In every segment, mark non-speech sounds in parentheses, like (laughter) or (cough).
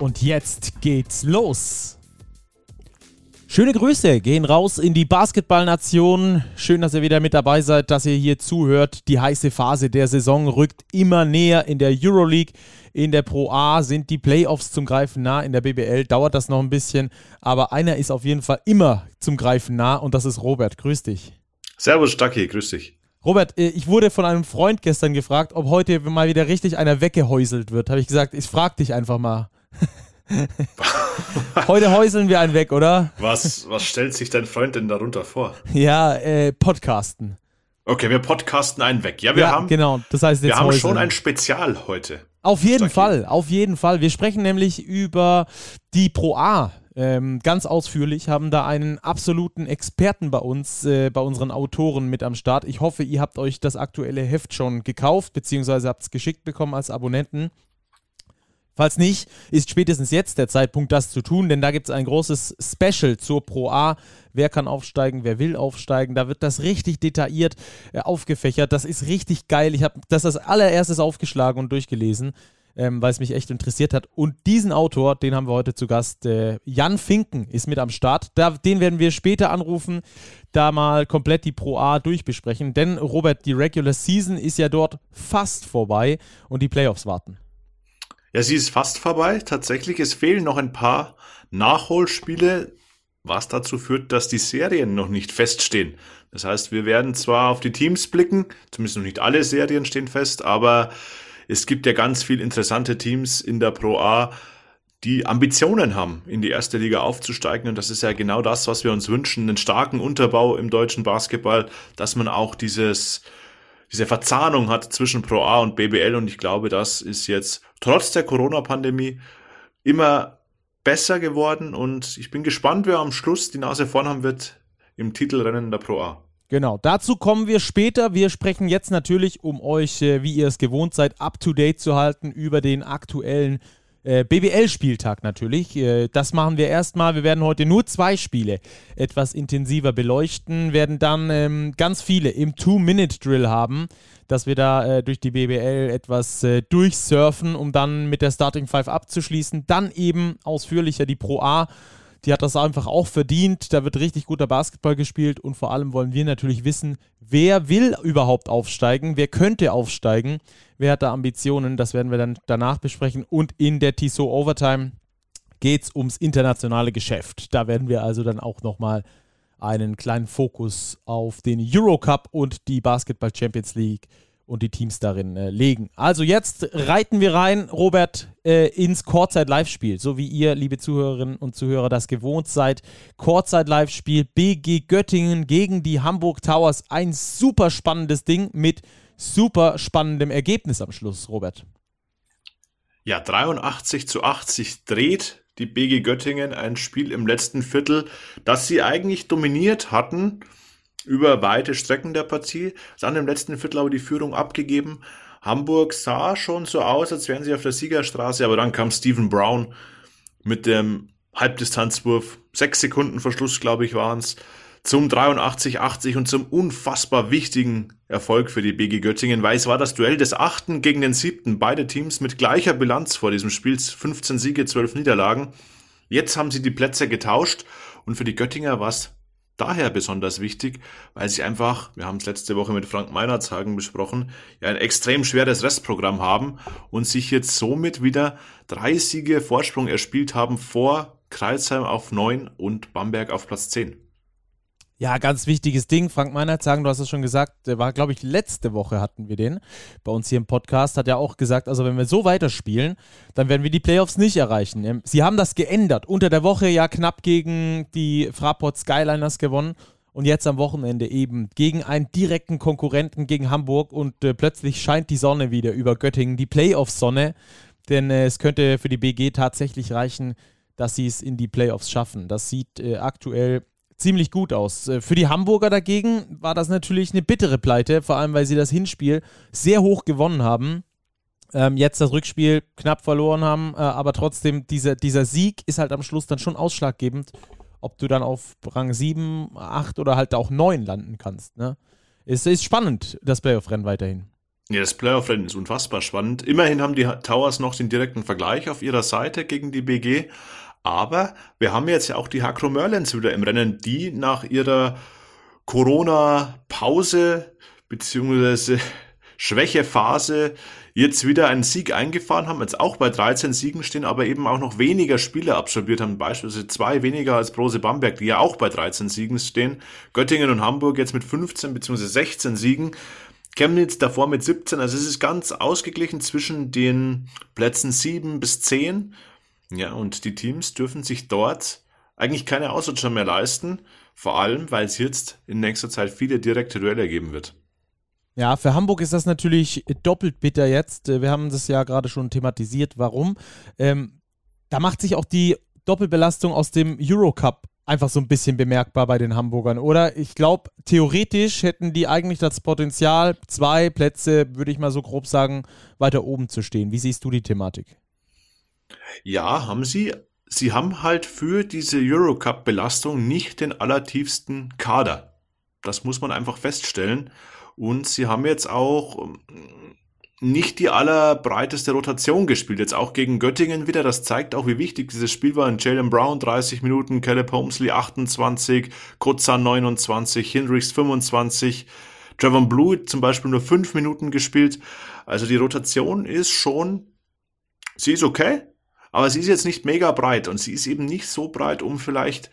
Und jetzt geht's los. Schöne Grüße gehen raus in die Basketballnation. Schön, dass ihr wieder mit dabei seid, dass ihr hier zuhört. Die heiße Phase der Saison rückt immer näher in der Euroleague. In der Pro A sind die Playoffs zum Greifen nah. In der BBL dauert das noch ein bisschen. Aber einer ist auf jeden Fall immer zum Greifen nah und das ist Robert. Grüß dich. Servus, Stacki. Grüß dich. Robert, äh, ich wurde von einem Freund gestern gefragt, ob heute mal wieder richtig einer weggehäuselt wird. Habe ich gesagt, ich frage dich einfach mal. (laughs) Heute häuseln wir einen weg, oder? Was, was stellt sich dein Freund denn darunter vor? Ja, äh, Podcasten. Okay, wir podcasten einen weg. Ja, wir ja, haben, genau. Das heißt jetzt wir haben schon ein Spezial heute. Auf jeden Stacki. Fall, auf jeden Fall. Wir sprechen nämlich über die Pro A. Ähm, ganz ausführlich, haben da einen absoluten Experten bei uns, äh, bei unseren Autoren mit am Start. Ich hoffe, ihr habt euch das aktuelle Heft schon gekauft, beziehungsweise habt es geschickt bekommen als Abonnenten. Falls nicht, ist spätestens jetzt der Zeitpunkt, das zu tun, denn da gibt es ein großes Special zur Pro A. Wer kann aufsteigen, wer will aufsteigen. Da wird das richtig detailliert äh, aufgefächert. Das ist richtig geil. Ich habe das als allererstes aufgeschlagen und durchgelesen, ähm, weil es mich echt interessiert hat. Und diesen Autor, den haben wir heute zu Gast. Äh, Jan Finken ist mit am Start. Da, den werden wir später anrufen, da mal komplett die Pro A durchbesprechen. Denn, Robert, die Regular Season ist ja dort fast vorbei und die Playoffs warten. Ja, sie ist fast vorbei. Tatsächlich, es fehlen noch ein paar Nachholspiele, was dazu führt, dass die Serien noch nicht feststehen. Das heißt, wir werden zwar auf die Teams blicken, zumindest noch nicht alle Serien stehen fest, aber es gibt ja ganz viele interessante Teams in der Pro A, die Ambitionen haben, in die erste Liga aufzusteigen. Und das ist ja genau das, was wir uns wünschen. Einen starken Unterbau im deutschen Basketball, dass man auch dieses, diese Verzahnung hat zwischen Pro A und BBL. Und ich glaube, das ist jetzt trotz der Corona-Pandemie immer besser geworden und ich bin gespannt, wer am Schluss die Nase vorn haben wird im Titelrennen der Pro A. Genau, dazu kommen wir später. Wir sprechen jetzt natürlich, um euch, äh, wie ihr es gewohnt seid, up-to-date zu halten über den aktuellen äh, BBL-Spieltag natürlich. Äh, das machen wir erstmal. Wir werden heute nur zwei Spiele etwas intensiver beleuchten, werden dann ähm, ganz viele im Two-Minute-Drill haben dass wir da äh, durch die BBL etwas äh, durchsurfen, um dann mit der Starting Five abzuschließen. Dann eben ausführlicher die Pro A. Die hat das einfach auch verdient. Da wird richtig guter Basketball gespielt und vor allem wollen wir natürlich wissen, wer will überhaupt aufsteigen, wer könnte aufsteigen, wer hat da Ambitionen. Das werden wir dann danach besprechen. Und in der TSO Overtime geht es ums internationale Geschäft. Da werden wir also dann auch nochmal einen kleinen Fokus auf den Eurocup und die Basketball Champions League und die Teams darin äh, legen. Also jetzt reiten wir rein, Robert, äh, ins Kurzzeit-Live-Spiel, so wie ihr, liebe Zuhörerinnen und Zuhörer, das gewohnt seid. Kurzzeit-Live-Spiel BG Göttingen gegen die Hamburg Towers. Ein super spannendes Ding mit super spannendem Ergebnis am Schluss, Robert. Ja, 83 zu 80 dreht die BG Göttingen ein Spiel im letzten Viertel, das sie eigentlich dominiert hatten über weite Strecken der Partie, dann im letzten Viertel aber die Führung abgegeben. Hamburg sah schon so aus, als wären sie auf der Siegerstraße, aber dann kam Stephen Brown mit dem Halbdistanzwurf. Sechs Sekunden Verschluss, glaube ich, waren es zum 83-80 und zum unfassbar wichtigen Erfolg für die BG Göttingen, weil es war das Duell des achten gegen den siebten. Beide Teams mit gleicher Bilanz vor diesem Spiel, 15 Siege, 12 Niederlagen. Jetzt haben sie die Plätze getauscht und für die Göttinger war es daher besonders wichtig, weil sie einfach, wir haben es letzte Woche mit Frank Meinertshagen besprochen, ja ein extrem schweres Restprogramm haben und sich jetzt somit wieder drei Siege Vorsprung erspielt haben vor Kreilsheim auf 9 und Bamberg auf Platz 10. Ja, ganz wichtiges Ding. Frank Meinert sagen, du hast es schon gesagt, der war, glaube ich, letzte Woche hatten wir den bei uns hier im Podcast, hat ja auch gesagt, also wenn wir so weiterspielen, dann werden wir die Playoffs nicht erreichen. Ähm, sie haben das geändert. Unter der Woche ja knapp gegen die Fraport Skyliners gewonnen und jetzt am Wochenende eben gegen einen direkten Konkurrenten gegen Hamburg und äh, plötzlich scheint die Sonne wieder über Göttingen, die Playoff-Sonne, denn äh, es könnte für die BG tatsächlich reichen, dass sie es in die Playoffs schaffen. Das sieht äh, aktuell ziemlich gut aus. Äh, für die Hamburger dagegen war das natürlich eine bittere Pleite, vor allem weil sie das Hinspiel sehr hoch gewonnen haben. Ähm, jetzt das Rückspiel knapp verloren haben, äh, aber trotzdem, dieser, dieser Sieg ist halt am Schluss dann schon ausschlaggebend, ob du dann auf Rang 7, 8 oder halt auch 9 landen kannst. Ne? Es ist spannend, das Playoff-Rennen weiterhin. Ja, das Playoff-Rennen ist unfassbar spannend. Immerhin haben die Towers noch den direkten Vergleich auf ihrer Seite gegen die BG. Aber wir haben jetzt ja auch die Hakro Merlins wieder im Rennen, die nach ihrer Corona-Pause beziehungsweise (laughs) Schwächephase jetzt wieder einen Sieg eingefahren haben, jetzt auch bei 13 Siegen stehen, aber eben auch noch weniger Spiele absolviert haben, beispielsweise zwei weniger als Brose Bamberg, die ja auch bei 13 Siegen stehen. Göttingen und Hamburg jetzt mit 15 bzw. 16 Siegen. Chemnitz davor mit 17, also es ist ganz ausgeglichen zwischen den Plätzen 7 bis 10. Ja, und die Teams dürfen sich dort eigentlich keine Ausrutscher mehr leisten, vor allem, weil es jetzt in nächster Zeit viele direkte Duelle geben wird. Ja, für Hamburg ist das natürlich doppelt bitter jetzt. Wir haben das ja gerade schon thematisiert. Warum? Ähm, da macht sich auch die Doppelbelastung aus dem Eurocup einfach so ein bisschen bemerkbar bei den Hamburgern, oder? Ich glaube, theoretisch hätten die eigentlich das Potenzial, zwei Plätze, würde ich mal so grob sagen, weiter oben zu stehen. Wie siehst du die Thematik? Ja, haben sie. Sie haben halt für diese Eurocup-Belastung nicht den allertiefsten Kader. Das muss man einfach feststellen. Und sie haben jetzt auch ähm, nicht die allerbreiteste Rotation gespielt. Jetzt auch gegen Göttingen wieder. Das zeigt auch, wie wichtig dieses Spiel war. Jalen Brown 30 Minuten, Caleb Holmesley 28, Kozan 29, Hendricks 25, Trevor Blue zum Beispiel nur 5 Minuten gespielt. Also die Rotation ist schon, sie ist okay, aber sie ist jetzt nicht mega breit und sie ist eben nicht so breit, um vielleicht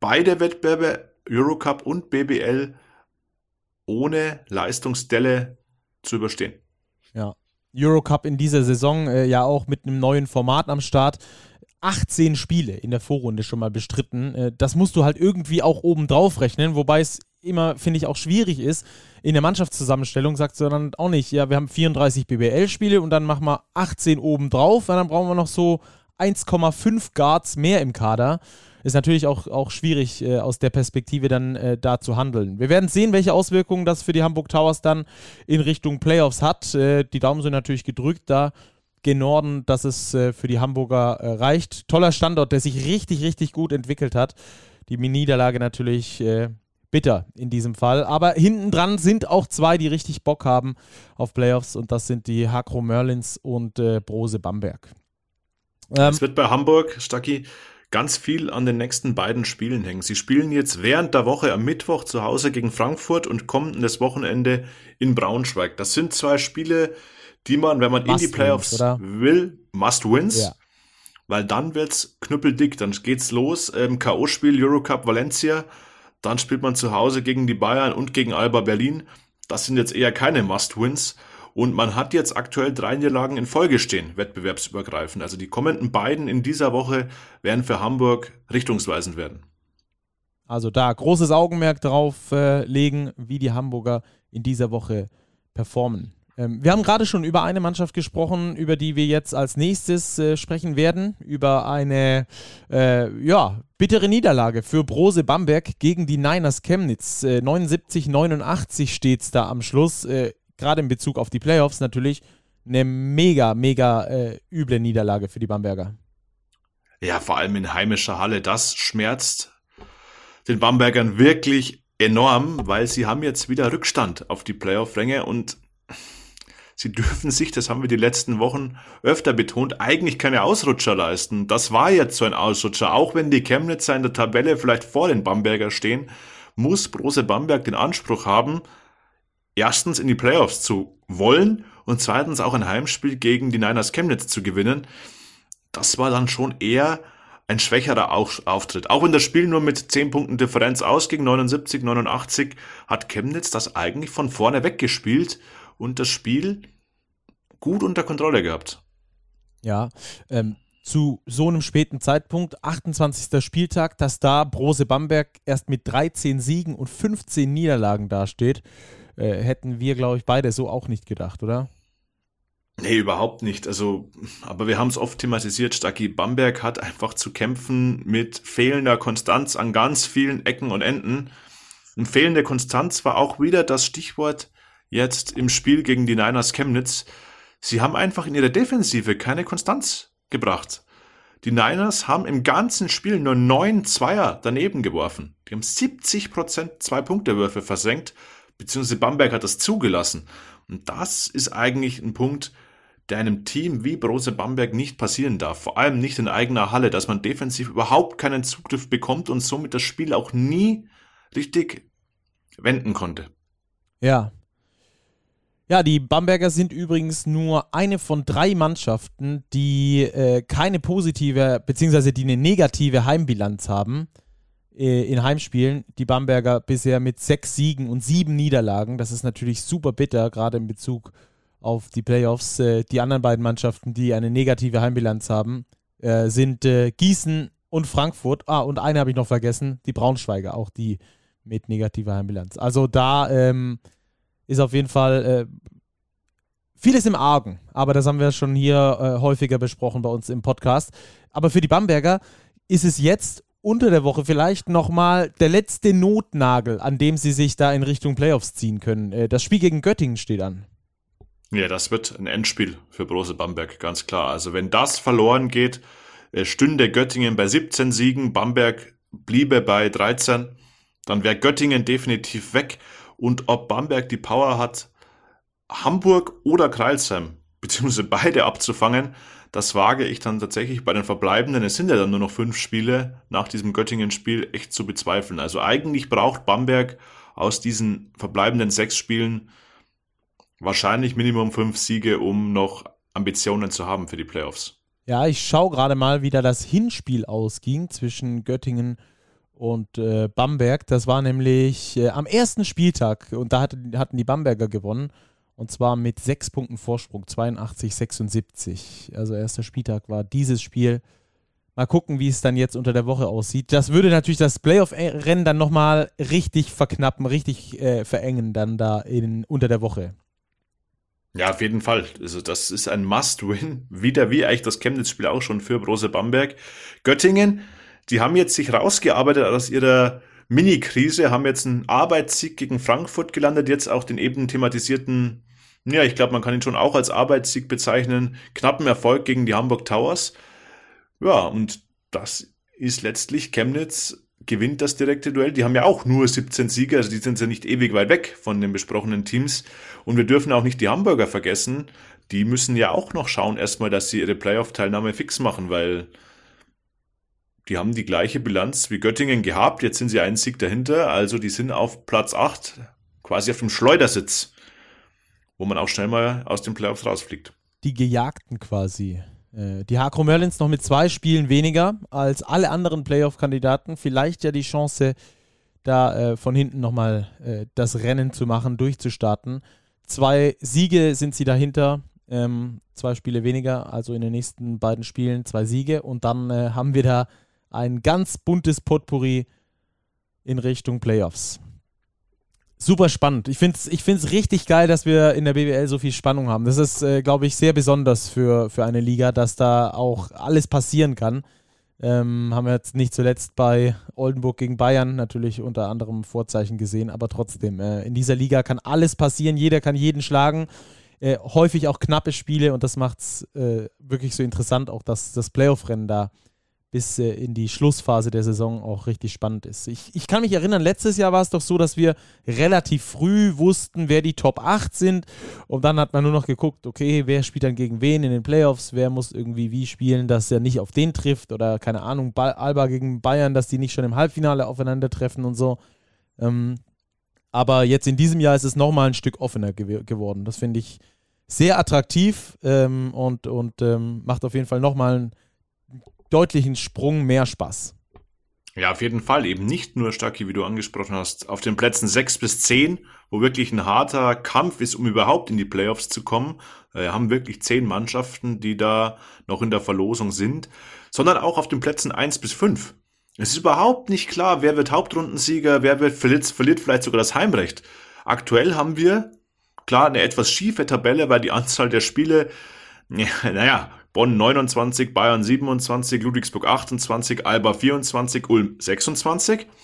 beide Wettbewerbe, Eurocup und BBL, ohne Leistungsdelle zu überstehen. Ja. Eurocup in dieser Saison äh, ja auch mit einem neuen Format am Start. 18 Spiele in der Vorrunde schon mal bestritten. Äh, das musst du halt irgendwie auch oben drauf rechnen, wobei es immer, finde ich, auch schwierig ist. In der Mannschaftszusammenstellung sagt du dann auch nicht, ja, wir haben 34 BBL-Spiele und dann machen wir 18 oben drauf, und dann brauchen wir noch so 1,5 Guards mehr im Kader ist natürlich auch, auch schwierig äh, aus der Perspektive dann äh, da zu handeln. Wir werden sehen, welche Auswirkungen das für die Hamburg Towers dann in Richtung Playoffs hat. Äh, die Daumen sind natürlich gedrückt da gen Norden, dass es äh, für die Hamburger äh, reicht. Toller Standort, der sich richtig, richtig gut entwickelt hat. Die Niederlage natürlich äh, bitter in diesem Fall. Aber hinten dran sind auch zwei, die richtig Bock haben auf Playoffs und das sind die Hakro Merlins und Brose Bamberg. Ähm, es wird bei Hamburg, Stacki, ganz viel an den nächsten beiden Spielen hängen. Sie spielen jetzt während der Woche am Mittwoch zu Hause gegen Frankfurt und kommendes Wochenende in Braunschweig. Das sind zwei Spiele, die man, wenn man in die Playoffs wins, will, must wins. Ja. Weil dann wird's knüppeldick, dann geht's los. Ähm, K.O.-Spiel Eurocup Valencia. Dann spielt man zu Hause gegen die Bayern und gegen Alba Berlin. Das sind jetzt eher keine Must-Wins. Und man hat jetzt aktuell drei Niederlagen in Folge stehen, wettbewerbsübergreifend. Also die kommenden beiden in dieser Woche werden für Hamburg richtungsweisend werden. Also da großes Augenmerk drauf äh, legen, wie die Hamburger in dieser Woche performen. Ähm, wir haben gerade schon über eine Mannschaft gesprochen, über die wir jetzt als nächstes äh, sprechen werden. Über eine äh, ja, bittere Niederlage für Brose Bamberg gegen die Niners Chemnitz. 79-89 steht es da am Schluss. Äh, gerade in Bezug auf die Playoffs natürlich eine mega, mega äh, üble Niederlage für die Bamberger. Ja, vor allem in heimischer Halle. Das schmerzt den Bambergern wirklich enorm, weil sie haben jetzt wieder Rückstand auf die Playoff-Ränge und sie dürfen sich, das haben wir die letzten Wochen öfter betont, eigentlich keine Ausrutscher leisten. Das war jetzt so ein Ausrutscher. Auch wenn die Chemnitzer in der Tabelle vielleicht vor den Bamberger stehen, muss Brose Bamberg den Anspruch haben, erstens in die Playoffs zu wollen und zweitens auch ein Heimspiel gegen die Niners Chemnitz zu gewinnen. Das war dann schon eher ein schwächerer Auftritt. Auch wenn das Spiel nur mit 10 Punkten Differenz ausging, 79, 89, hat Chemnitz das eigentlich von vorne weggespielt und das Spiel gut unter Kontrolle gehabt. Ja, ähm, zu so einem späten Zeitpunkt, 28. Spieltag, dass da Brose Bamberg erst mit 13 Siegen und 15 Niederlagen dasteht äh, hätten wir, glaube ich, beide so auch nicht gedacht, oder? Nee, überhaupt nicht. Also, aber wir haben es oft thematisiert. Stacki Bamberg hat einfach zu kämpfen mit fehlender Konstanz an ganz vielen Ecken und Enden. Und fehlende Konstanz war auch wieder das Stichwort jetzt im Spiel gegen die Niners Chemnitz. Sie haben einfach in ihrer Defensive keine Konstanz gebracht. Die Niners haben im ganzen Spiel nur neun Zweier daneben geworfen. Die haben 70 Prozent Zwei-Punkte-Würfe versenkt, beziehungsweise Bamberg hat das zugelassen. Und das ist eigentlich ein Punkt, der einem Team wie Brose Bamberg nicht passieren darf. Vor allem nicht in eigener Halle, dass man defensiv überhaupt keinen Zugriff bekommt und somit das Spiel auch nie richtig wenden konnte. Ja. Ja, die Bamberger sind übrigens nur eine von drei Mannschaften, die äh, keine positive, beziehungsweise die eine negative Heimbilanz haben äh, in Heimspielen. Die Bamberger bisher mit sechs Siegen und sieben Niederlagen. Das ist natürlich super bitter, gerade in Bezug auf die Playoffs. Äh, die anderen beiden Mannschaften, die eine negative Heimbilanz haben, äh, sind äh, Gießen und Frankfurt. Ah, und eine habe ich noch vergessen, die Braunschweiger, auch die mit negativer Heimbilanz. Also da ähm, ist auf jeden Fall äh, vieles im Argen, aber das haben wir schon hier äh, häufiger besprochen bei uns im Podcast. Aber für die Bamberger ist es jetzt unter der Woche vielleicht nochmal der letzte Notnagel, an dem sie sich da in Richtung Playoffs ziehen können. Äh, das Spiel gegen Göttingen steht an. Ja, das wird ein Endspiel für Brose Bamberg, ganz klar. Also wenn das verloren geht, äh, stünde Göttingen bei 17 Siegen, Bamberg bliebe bei 13, dann wäre Göttingen definitiv weg. Und ob Bamberg die Power hat, Hamburg oder Kreilsheim, (laughs) beziehungsweise beide abzufangen, das wage ich dann tatsächlich bei den Verbleibenden, es sind ja dann nur noch fünf Spiele nach diesem Göttingen-Spiel, echt zu bezweifeln. Also eigentlich braucht Bamberg aus diesen verbleibenden sechs Spielen wahrscheinlich Minimum fünf Siege, um noch Ambitionen zu haben für die Playoffs. Ja, ich schaue gerade mal, wie da das Hinspiel ausging zwischen Göttingen und äh, Bamberg. Das war nämlich äh, am ersten Spieltag und da hatte, hatten die Bamberger gewonnen. Und zwar mit sechs Punkten Vorsprung, 82, 76. Also erster Spieltag war dieses Spiel. Mal gucken, wie es dann jetzt unter der Woche aussieht. Das würde natürlich das Playoff-Rennen dann nochmal richtig verknappen, richtig äh, verengen dann da in, unter der Woche. Ja, auf jeden Fall. Also das ist ein Must-Win. Wieder wie eigentlich das Chemnitz-Spiel auch schon für Brose Bamberg. Göttingen, die haben jetzt sich rausgearbeitet aus ihrer Mini-Krise, haben jetzt einen Arbeitssieg gegen Frankfurt gelandet, jetzt auch den eben thematisierten, ja, ich glaube, man kann ihn schon auch als Arbeitssieg bezeichnen, knappen Erfolg gegen die Hamburg Towers. Ja, und das ist letztlich Chemnitz gewinnt das direkte Duell. Die haben ja auch nur 17 Sieger, also die sind ja nicht ewig weit weg von den besprochenen Teams. Und wir dürfen auch nicht die Hamburger vergessen. Die müssen ja auch noch schauen erstmal, dass sie ihre Playoff-Teilnahme fix machen, weil die haben die gleiche Bilanz wie Göttingen gehabt. Jetzt sind sie einen Sieg dahinter, also die sind auf Platz 8, quasi auf dem Schleudersitz, wo man auch schnell mal aus den Playoffs rausfliegt. Die Gejagten quasi. Äh, die Hakro Merlins noch mit zwei Spielen weniger als alle anderen Playoff-Kandidaten. Vielleicht ja die Chance, da äh, von hinten nochmal äh, das Rennen zu machen, durchzustarten. Zwei Siege sind sie dahinter, ähm, zwei Spiele weniger, also in den nächsten beiden Spielen zwei Siege. Und dann äh, haben wir da ein ganz buntes Potpourri in Richtung Playoffs super spannend. Ich finde es ich find's richtig geil, dass wir in der BWL so viel Spannung haben. Das ist, äh, glaube ich, sehr besonders für, für eine Liga, dass da auch alles passieren kann. Ähm, haben wir jetzt nicht zuletzt bei Oldenburg gegen Bayern natürlich unter anderem Vorzeichen gesehen, aber trotzdem, äh, in dieser Liga kann alles passieren, jeder kann jeden schlagen. Äh, häufig auch knappe Spiele und das macht es äh, wirklich so interessant, auch dass das Playoff-Rennen da bis äh, in die Schlussphase der Saison auch richtig spannend ist. Ich, ich kann mich erinnern, letztes Jahr war es doch so, dass wir relativ früh wussten, wer die Top 8 sind und dann hat man nur noch geguckt, okay, wer spielt dann gegen wen in den Playoffs, wer muss irgendwie wie spielen, dass er nicht auf den trifft oder keine Ahnung, Alba gegen Bayern, dass die nicht schon im Halbfinale aufeinandertreffen und so. Ähm, aber jetzt in diesem Jahr ist es nochmal ein Stück offener gew geworden. Das finde ich sehr attraktiv ähm, und, und ähm, macht auf jeden Fall nochmal einen deutlichen Sprung mehr Spaß. Ja, auf jeden Fall. Eben nicht nur Stacki, wie du angesprochen hast, auf den Plätzen 6 bis 10, wo wirklich ein harter Kampf ist, um überhaupt in die Playoffs zu kommen. Wir haben wirklich zehn Mannschaften, die da noch in der Verlosung sind, sondern auch auf den Plätzen 1 bis 5. Es ist überhaupt nicht klar, wer wird Hauptrundensieger, wer wird verliert, verliert vielleicht sogar das Heimrecht. Aktuell haben wir klar eine etwas schiefe Tabelle, weil die Anzahl der Spiele, (laughs) ja, naja, Bonn 29, Bayern 27, Ludwigsburg 28, Alba 24, Ulm 26. (laughs)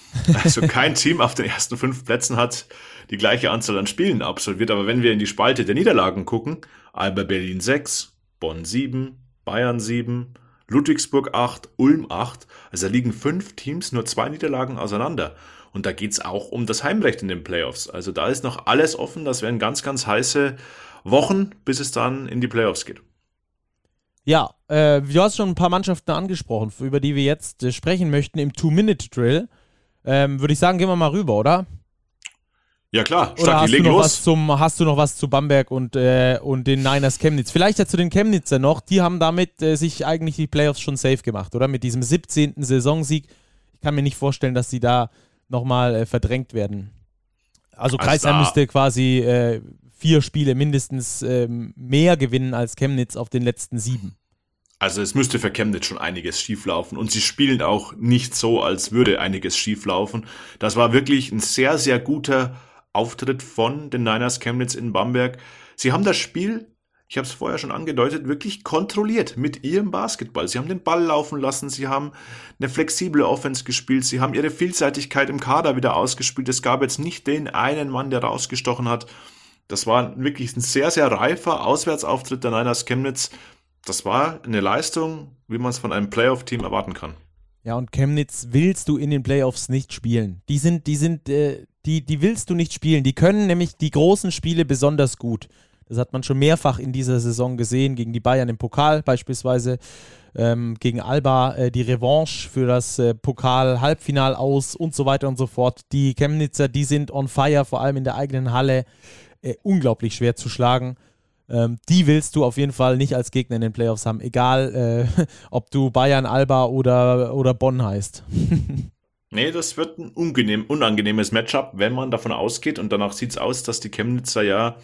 Also kein Team auf den ersten fünf Plätzen hat die gleiche Anzahl an Spielen absolviert. Aber wenn wir in die Spalte der Niederlagen gucken, Alba Berlin 6, Bonn 7, Bayern 7, Ludwigsburg 8, Ulm 8. Also da liegen fünf Teams nur zwei Niederlagen auseinander. Und da geht's auch um das Heimrecht in den Playoffs. Also da ist noch alles offen. Das werden ganz, ganz heiße Wochen, bis es dann in die Playoffs geht. Ja, äh, du hast schon ein paar Mannschaften angesprochen, über die wir jetzt äh, sprechen möchten im Two-Minute-Drill. Ähm, Würde ich sagen, gehen wir mal rüber, oder? Ja klar, Oder hast du, noch was zum, hast du noch was zu Bamberg und, äh, und den Niners Chemnitz? Vielleicht ja zu den Chemnitzer noch. Die haben damit äh, sich eigentlich die Playoffs schon safe gemacht, oder? Mit diesem 17. Saisonsieg. Ich kann mir nicht vorstellen, dass sie da nochmal äh, verdrängt werden. Also, also Kreisheim müsste quasi äh, vier Spiele mindestens ähm, mehr gewinnen als Chemnitz auf den letzten sieben. Also es müsste für Chemnitz schon einiges schieflaufen und sie spielen auch nicht so, als würde einiges schieflaufen. Das war wirklich ein sehr, sehr guter Auftritt von den Niners Chemnitz in Bamberg. Sie haben das Spiel, ich habe es vorher schon angedeutet, wirklich kontrolliert mit ihrem Basketball. Sie haben den Ball laufen lassen, sie haben eine flexible Offense gespielt, sie haben ihre Vielseitigkeit im Kader wieder ausgespielt. Es gab jetzt nicht den einen Mann, der rausgestochen hat. Das war wirklich ein sehr, sehr reifer Auswärtsauftritt der Niners Chemnitz. Das war eine Leistung, wie man es von einem Playoff-Team erwarten kann. Ja, und Chemnitz willst du in den Playoffs nicht spielen. Die sind, die sind, äh, die, die willst du nicht spielen. Die können nämlich die großen Spiele besonders gut. Das hat man schon mehrfach in dieser Saison gesehen, gegen die Bayern im Pokal beispielsweise, ähm, gegen Alba äh, die Revanche für das äh, Pokal-Halbfinal aus und so weiter und so fort. Die Chemnitzer, die sind on fire, vor allem in der eigenen Halle äh, unglaublich schwer zu schlagen. Ähm, die willst du auf jeden Fall nicht als Gegner in den Playoffs haben, egal äh, (laughs) ob du Bayern, Alba oder, oder Bonn heißt. (laughs) nee, das wird ein unangenehm, unangenehmes Matchup, wenn man davon ausgeht. Und danach sieht es aus, dass die Chemnitzer ja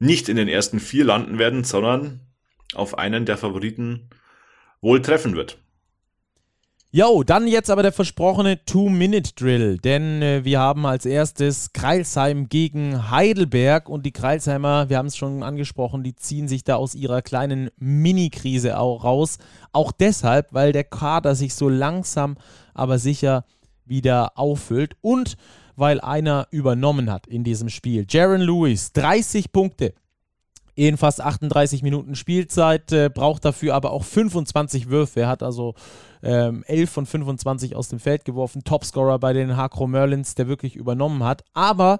nicht in den ersten vier landen werden, sondern auf einen der Favoriten wohl treffen wird. Jo, dann jetzt aber der versprochene Two-Minute-Drill, denn äh, wir haben als erstes Kreilsheim gegen Heidelberg und die Kreilsheimer, wir haben es schon angesprochen, die ziehen sich da aus ihrer kleinen Mini-Krise auch raus. Auch deshalb, weil der Kader sich so langsam, aber sicher wieder auffüllt und weil einer übernommen hat in diesem Spiel. Jaron Lewis, 30 Punkte, in fast 38 Minuten Spielzeit, äh, braucht dafür aber auch 25 Würfe. Er hat also ähm, 11 von 25 aus dem Feld geworfen. Topscorer bei den Hakro Merlins, der wirklich übernommen hat. Aber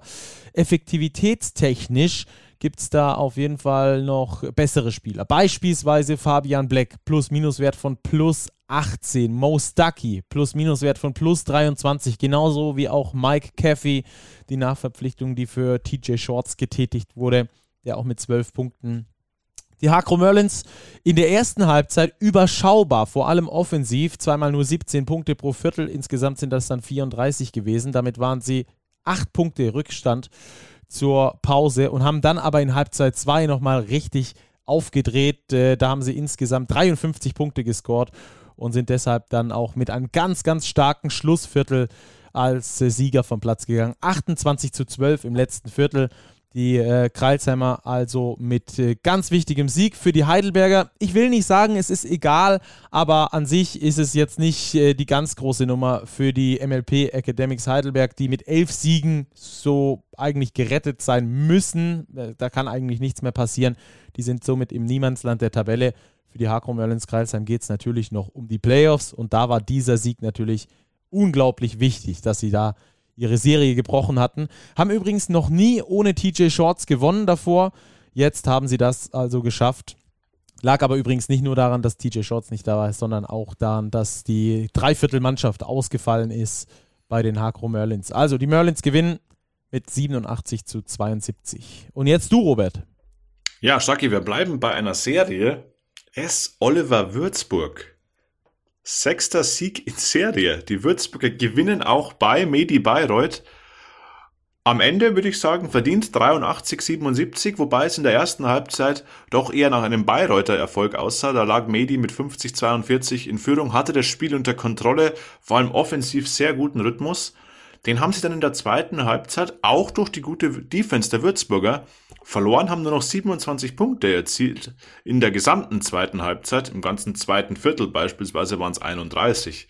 effektivitätstechnisch gibt es da auf jeden Fall noch bessere Spieler. Beispielsweise Fabian Black, Plus-Minus-Wert von plus 18. Mo Stucky, Plus-Minus-Wert von plus 23. Genauso wie auch Mike Caffey, die Nachverpflichtung, die für TJ Shorts getätigt wurde der auch mit zwölf Punkten. Die Hakro Merlins in der ersten Halbzeit überschaubar, vor allem offensiv. Zweimal nur 17 Punkte pro Viertel. Insgesamt sind das dann 34 gewesen. Damit waren sie acht Punkte Rückstand zur Pause und haben dann aber in Halbzeit 2 nochmal richtig aufgedreht. Äh, da haben sie insgesamt 53 Punkte gescored und sind deshalb dann auch mit einem ganz, ganz starken Schlussviertel als äh, Sieger vom Platz gegangen. 28 zu 12 im letzten Viertel. Die äh, Kreilsheimer also mit äh, ganz wichtigem Sieg für die Heidelberger. Ich will nicht sagen, es ist egal, aber an sich ist es jetzt nicht äh, die ganz große Nummer für die MLP Academics Heidelberg, die mit elf Siegen so eigentlich gerettet sein müssen. Äh, da kann eigentlich nichts mehr passieren. Die sind somit im Niemandsland der Tabelle. Für die Hakro Merlins Kreilsheim geht es natürlich noch um die Playoffs und da war dieser Sieg natürlich unglaublich wichtig, dass sie da ihre Serie gebrochen hatten. Haben übrigens noch nie ohne TJ Shorts gewonnen davor. Jetzt haben sie das also geschafft. Lag aber übrigens nicht nur daran, dass TJ Shorts nicht da war, sondern auch daran, dass die Dreiviertelmannschaft ausgefallen ist bei den Hakro Merlins. Also die Merlins gewinnen mit 87 zu 72. Und jetzt du, Robert. Ja, Schacki, wir bleiben bei einer Serie. S. Oliver Würzburg Sechster Sieg in Serie. Die Würzburger gewinnen auch bei Medi Bayreuth. Am Ende würde ich sagen, verdient 83-77, wobei es in der ersten Halbzeit doch eher nach einem Bayreuther Erfolg aussah. Da lag Medi mit 50-42 in Führung, hatte das Spiel unter Kontrolle, vor allem offensiv sehr guten Rhythmus. Den haben sie dann in der zweiten Halbzeit auch durch die gute Defense der Würzburger Verloren haben nur noch 27 Punkte erzielt in der gesamten zweiten Halbzeit, im ganzen zweiten Viertel beispielsweise waren es 31.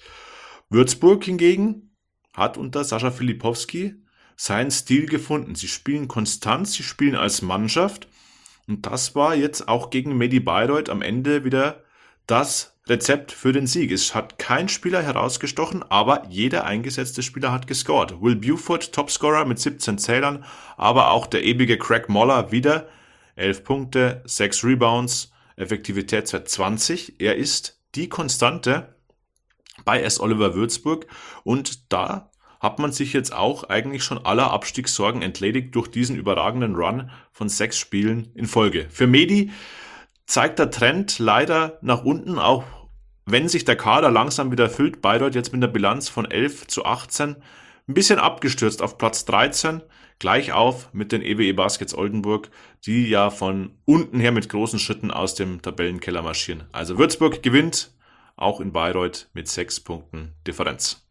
Würzburg hingegen hat unter Sascha Filipowski seinen Stil gefunden. Sie spielen konstant, sie spielen als Mannschaft und das war jetzt auch gegen Medi Bayreuth am Ende wieder das Rezept für den Sieg. Es hat kein Spieler herausgestochen, aber jeder eingesetzte Spieler hat gescored. Will Buford, Topscorer mit 17 Zählern, aber auch der ewige Craig Moller wieder 11 Punkte, 6 Rebounds, Effektivitätswert 20. Er ist die Konstante bei S. Oliver Würzburg und da hat man sich jetzt auch eigentlich schon aller Abstiegssorgen entledigt durch diesen überragenden Run von sechs Spielen in Folge. Für Medi zeigt der Trend leider nach unten, auch wenn sich der Kader langsam wieder füllt. Bayreuth jetzt mit einer Bilanz von 11 zu 18, ein bisschen abgestürzt auf Platz 13, gleich auf mit den EWE e Baskets Oldenburg, die ja von unten her mit großen Schritten aus dem Tabellenkeller marschieren. Also Würzburg gewinnt auch in Bayreuth mit sechs Punkten Differenz.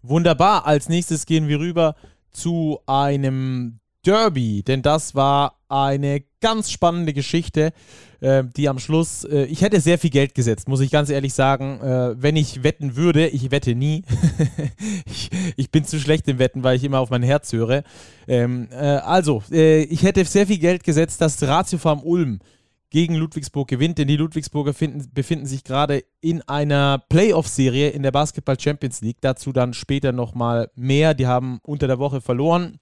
Wunderbar. Als nächstes gehen wir rüber zu einem Derby, denn das war eine ganz spannende Geschichte, äh, die am Schluss, äh, ich hätte sehr viel Geld gesetzt, muss ich ganz ehrlich sagen, äh, wenn ich wetten würde, ich wette nie. (laughs) ich, ich, bin zu schlecht im Wetten, weil ich immer auf mein Herz höre. Ähm, äh, also, äh, ich hätte sehr viel Geld gesetzt, dass Ratio Farm Ulm gegen Ludwigsburg gewinnt, denn die Ludwigsburger finden, befinden sich gerade in einer Playoff-Serie in der Basketball Champions League. Dazu dann später nochmal mehr. Die haben unter der Woche verloren.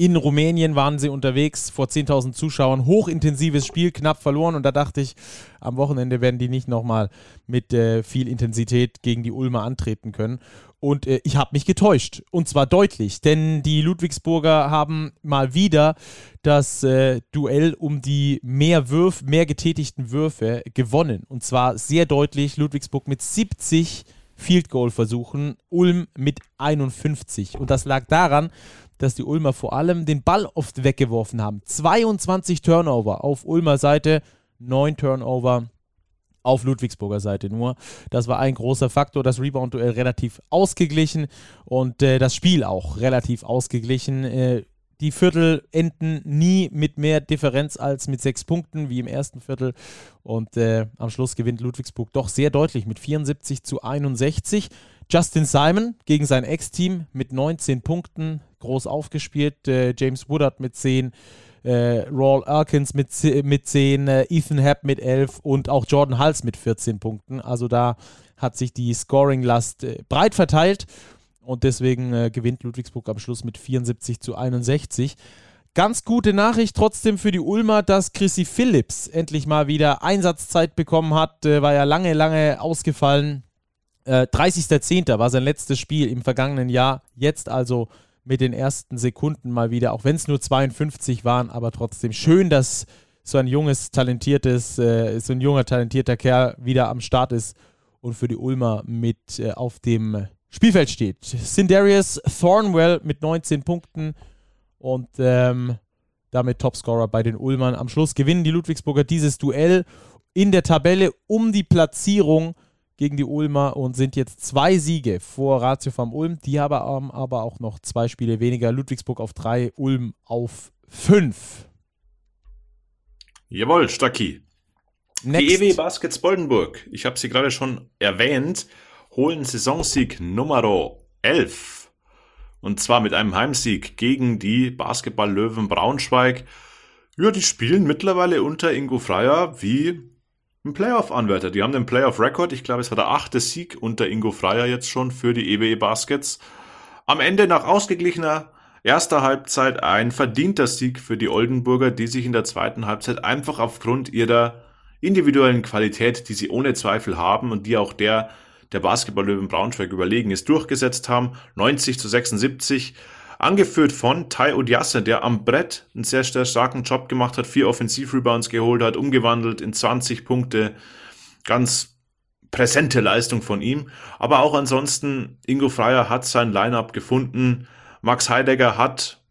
In Rumänien waren sie unterwegs vor 10.000 Zuschauern. Hochintensives Spiel, knapp verloren. Und da dachte ich, am Wochenende werden die nicht nochmal mit äh, viel Intensität gegen die Ulmer antreten können. Und äh, ich habe mich getäuscht. Und zwar deutlich. Denn die Ludwigsburger haben mal wieder das äh, Duell um die mehr, Würf, mehr getätigten Würfe gewonnen. Und zwar sehr deutlich. Ludwigsburg mit 70 Field Goal Versuchen, Ulm mit 51. Und das lag daran, dass die Ulmer vor allem den Ball oft weggeworfen haben. 22 Turnover auf Ulmer Seite, 9 Turnover auf Ludwigsburger Seite nur. Das war ein großer Faktor. Das Rebound-Duell relativ ausgeglichen und äh, das Spiel auch relativ ausgeglichen. Äh, die Viertel enden nie mit mehr Differenz als mit sechs Punkten, wie im ersten Viertel. Und äh, am Schluss gewinnt Ludwigsburg doch sehr deutlich mit 74 zu 61. Justin Simon gegen sein Ex-Team mit 19 Punkten, groß aufgespielt. Äh, James Woodard mit 10, äh, Rawl Erkins mit, mit 10, äh, Ethan Happ mit 11 und auch Jordan Hals mit 14 Punkten. Also da hat sich die Scoring-Last äh, breit verteilt und deswegen äh, gewinnt Ludwigsburg am Schluss mit 74 zu 61. Ganz gute Nachricht trotzdem für die Ulmer, dass Chrissy Phillips endlich mal wieder Einsatzzeit bekommen hat. Äh, war ja lange, lange ausgefallen. Äh, 30.10. war sein letztes Spiel im vergangenen Jahr. Jetzt also mit den ersten Sekunden mal wieder, auch wenn es nur 52 waren, aber trotzdem schön, dass so ein junges, talentiertes, äh, so ein junger, talentierter Kerl wieder am Start ist und für die Ulmer mit äh, auf dem Spielfeld steht. Sindarius Thornwell mit 19 Punkten und ähm, damit Topscorer bei den Ulmern. Am Schluss gewinnen die Ludwigsburger dieses Duell in der Tabelle um die Platzierung gegen die Ulmer und sind jetzt zwei Siege vor Ratio vom Ulm. Die haben ähm, aber auch noch zwei Spiele weniger. Ludwigsburg auf drei, Ulm auf fünf. Jawohl, Stacki. Die EW Baskets Boldenburg, ich habe sie gerade schon erwähnt, holen Saisonsieg Nummer 11. Und zwar mit einem Heimsieg gegen die Basketball-Löwen Braunschweig. Ja, die spielen mittlerweile unter Ingo Freier wie ein Playoff-Anwärter. Die haben den Playoff-Rekord. Ich glaube, es war der achte Sieg unter Ingo Freier jetzt schon für die EWE Baskets. Am Ende nach ausgeglichener erster Halbzeit ein verdienter Sieg für die Oldenburger, die sich in der zweiten Halbzeit einfach aufgrund ihrer individuellen Qualität, die sie ohne Zweifel haben und die auch der der Basketball-Löwen Braunschweig überlegen ist, durchgesetzt haben. 90 zu 76 angeführt von Tai Odiasse, der am Brett einen sehr, sehr starken Job gemacht hat, vier Offensivrebounds geholt hat, umgewandelt in 20 Punkte. Ganz präsente Leistung von ihm. Aber auch ansonsten, Ingo Freier hat sein Lineup gefunden. Max Heidegger hat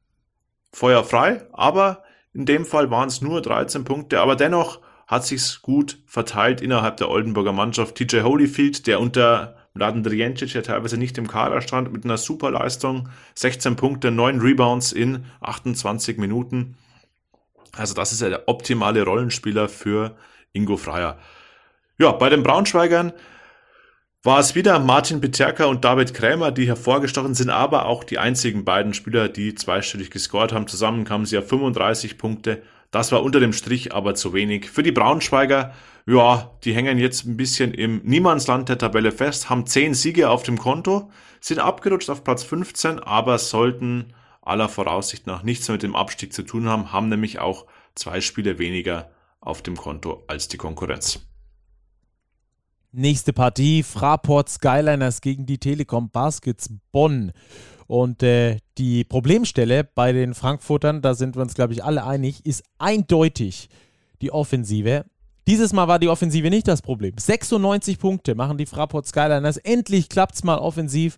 Feuer frei, aber in dem Fall waren es nur 13 Punkte, aber dennoch hat sich's gut verteilt innerhalb der Oldenburger Mannschaft. TJ Holyfield, der unter Mladen Drijencic ja teilweise nicht im Kader stand, mit einer super Leistung. 16 Punkte, 9 Rebounds in 28 Minuten. Also das ist ja der optimale Rollenspieler für Ingo Freier. Ja, bei den Braunschweigern war es wieder Martin Peterka und David Krämer, die hervorgestochen sind, aber auch die einzigen beiden Spieler, die zweistellig gescored haben. Zusammen kamen sie auf 35 Punkte. Das war unter dem Strich aber zu wenig. Für die Braunschweiger, ja, die hängen jetzt ein bisschen im Niemandsland der Tabelle fest, haben 10 Siege auf dem Konto, sind abgerutscht auf Platz 15, aber sollten aller Voraussicht nach nichts mit dem Abstieg zu tun haben, haben nämlich auch zwei Spiele weniger auf dem Konto als die Konkurrenz. Nächste Partie, Fraport Skyliners gegen die Telekom Baskets Bonn. Und äh, die Problemstelle bei den Frankfurtern, da sind wir uns, glaube ich, alle einig, ist eindeutig die Offensive. Dieses Mal war die Offensive nicht das Problem. 96 Punkte machen die Fraport Skyliners. Endlich klappt es mal offensiv.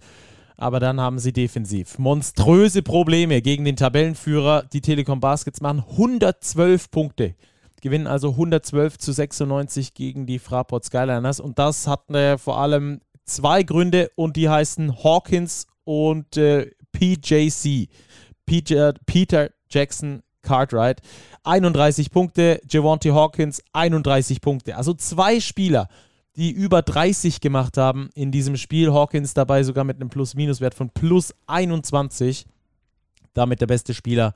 Aber dann haben sie defensiv monströse Probleme gegen den Tabellenführer. Die Telekom Baskets machen 112 Punkte gewinnen also 112 zu 96 gegen die Fraport Skyliners. Und das hat äh, vor allem zwei Gründe und die heißen Hawkins und äh, PJC. Peter, Peter Jackson Cartwright. 31 Punkte, Javonte Hawkins 31 Punkte. Also zwei Spieler, die über 30 gemacht haben in diesem Spiel. Hawkins dabei sogar mit einem Plus-Minus-Wert von plus 21. Damit der beste Spieler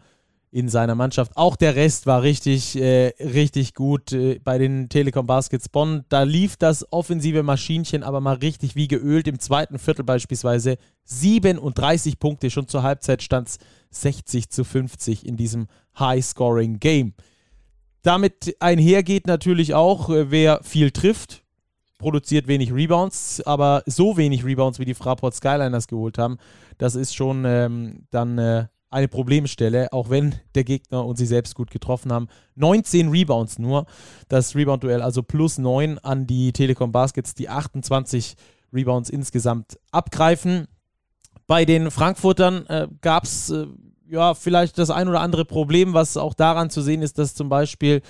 in seiner Mannschaft. Auch der Rest war richtig, äh, richtig gut äh, bei den Telekom Baskets Bonn. Da lief das offensive Maschinchen aber mal richtig wie geölt. Im zweiten Viertel beispielsweise 37 Punkte. Schon zur Halbzeit stand es 60 zu 50 in diesem High-Scoring-Game. Damit einhergeht natürlich auch, äh, wer viel trifft, produziert wenig Rebounds, aber so wenig Rebounds wie die Fraport Skyliners geholt haben, das ist schon ähm, dann äh, eine Problemstelle, auch wenn der Gegner und sie selbst gut getroffen haben. 19 Rebounds nur. Das Rebound-Duell also plus 9 an die Telekom Baskets, die 28 Rebounds insgesamt abgreifen. Bei den Frankfurtern äh, gab es äh, ja vielleicht das ein oder andere Problem, was auch daran zu sehen ist, dass zum Beispiel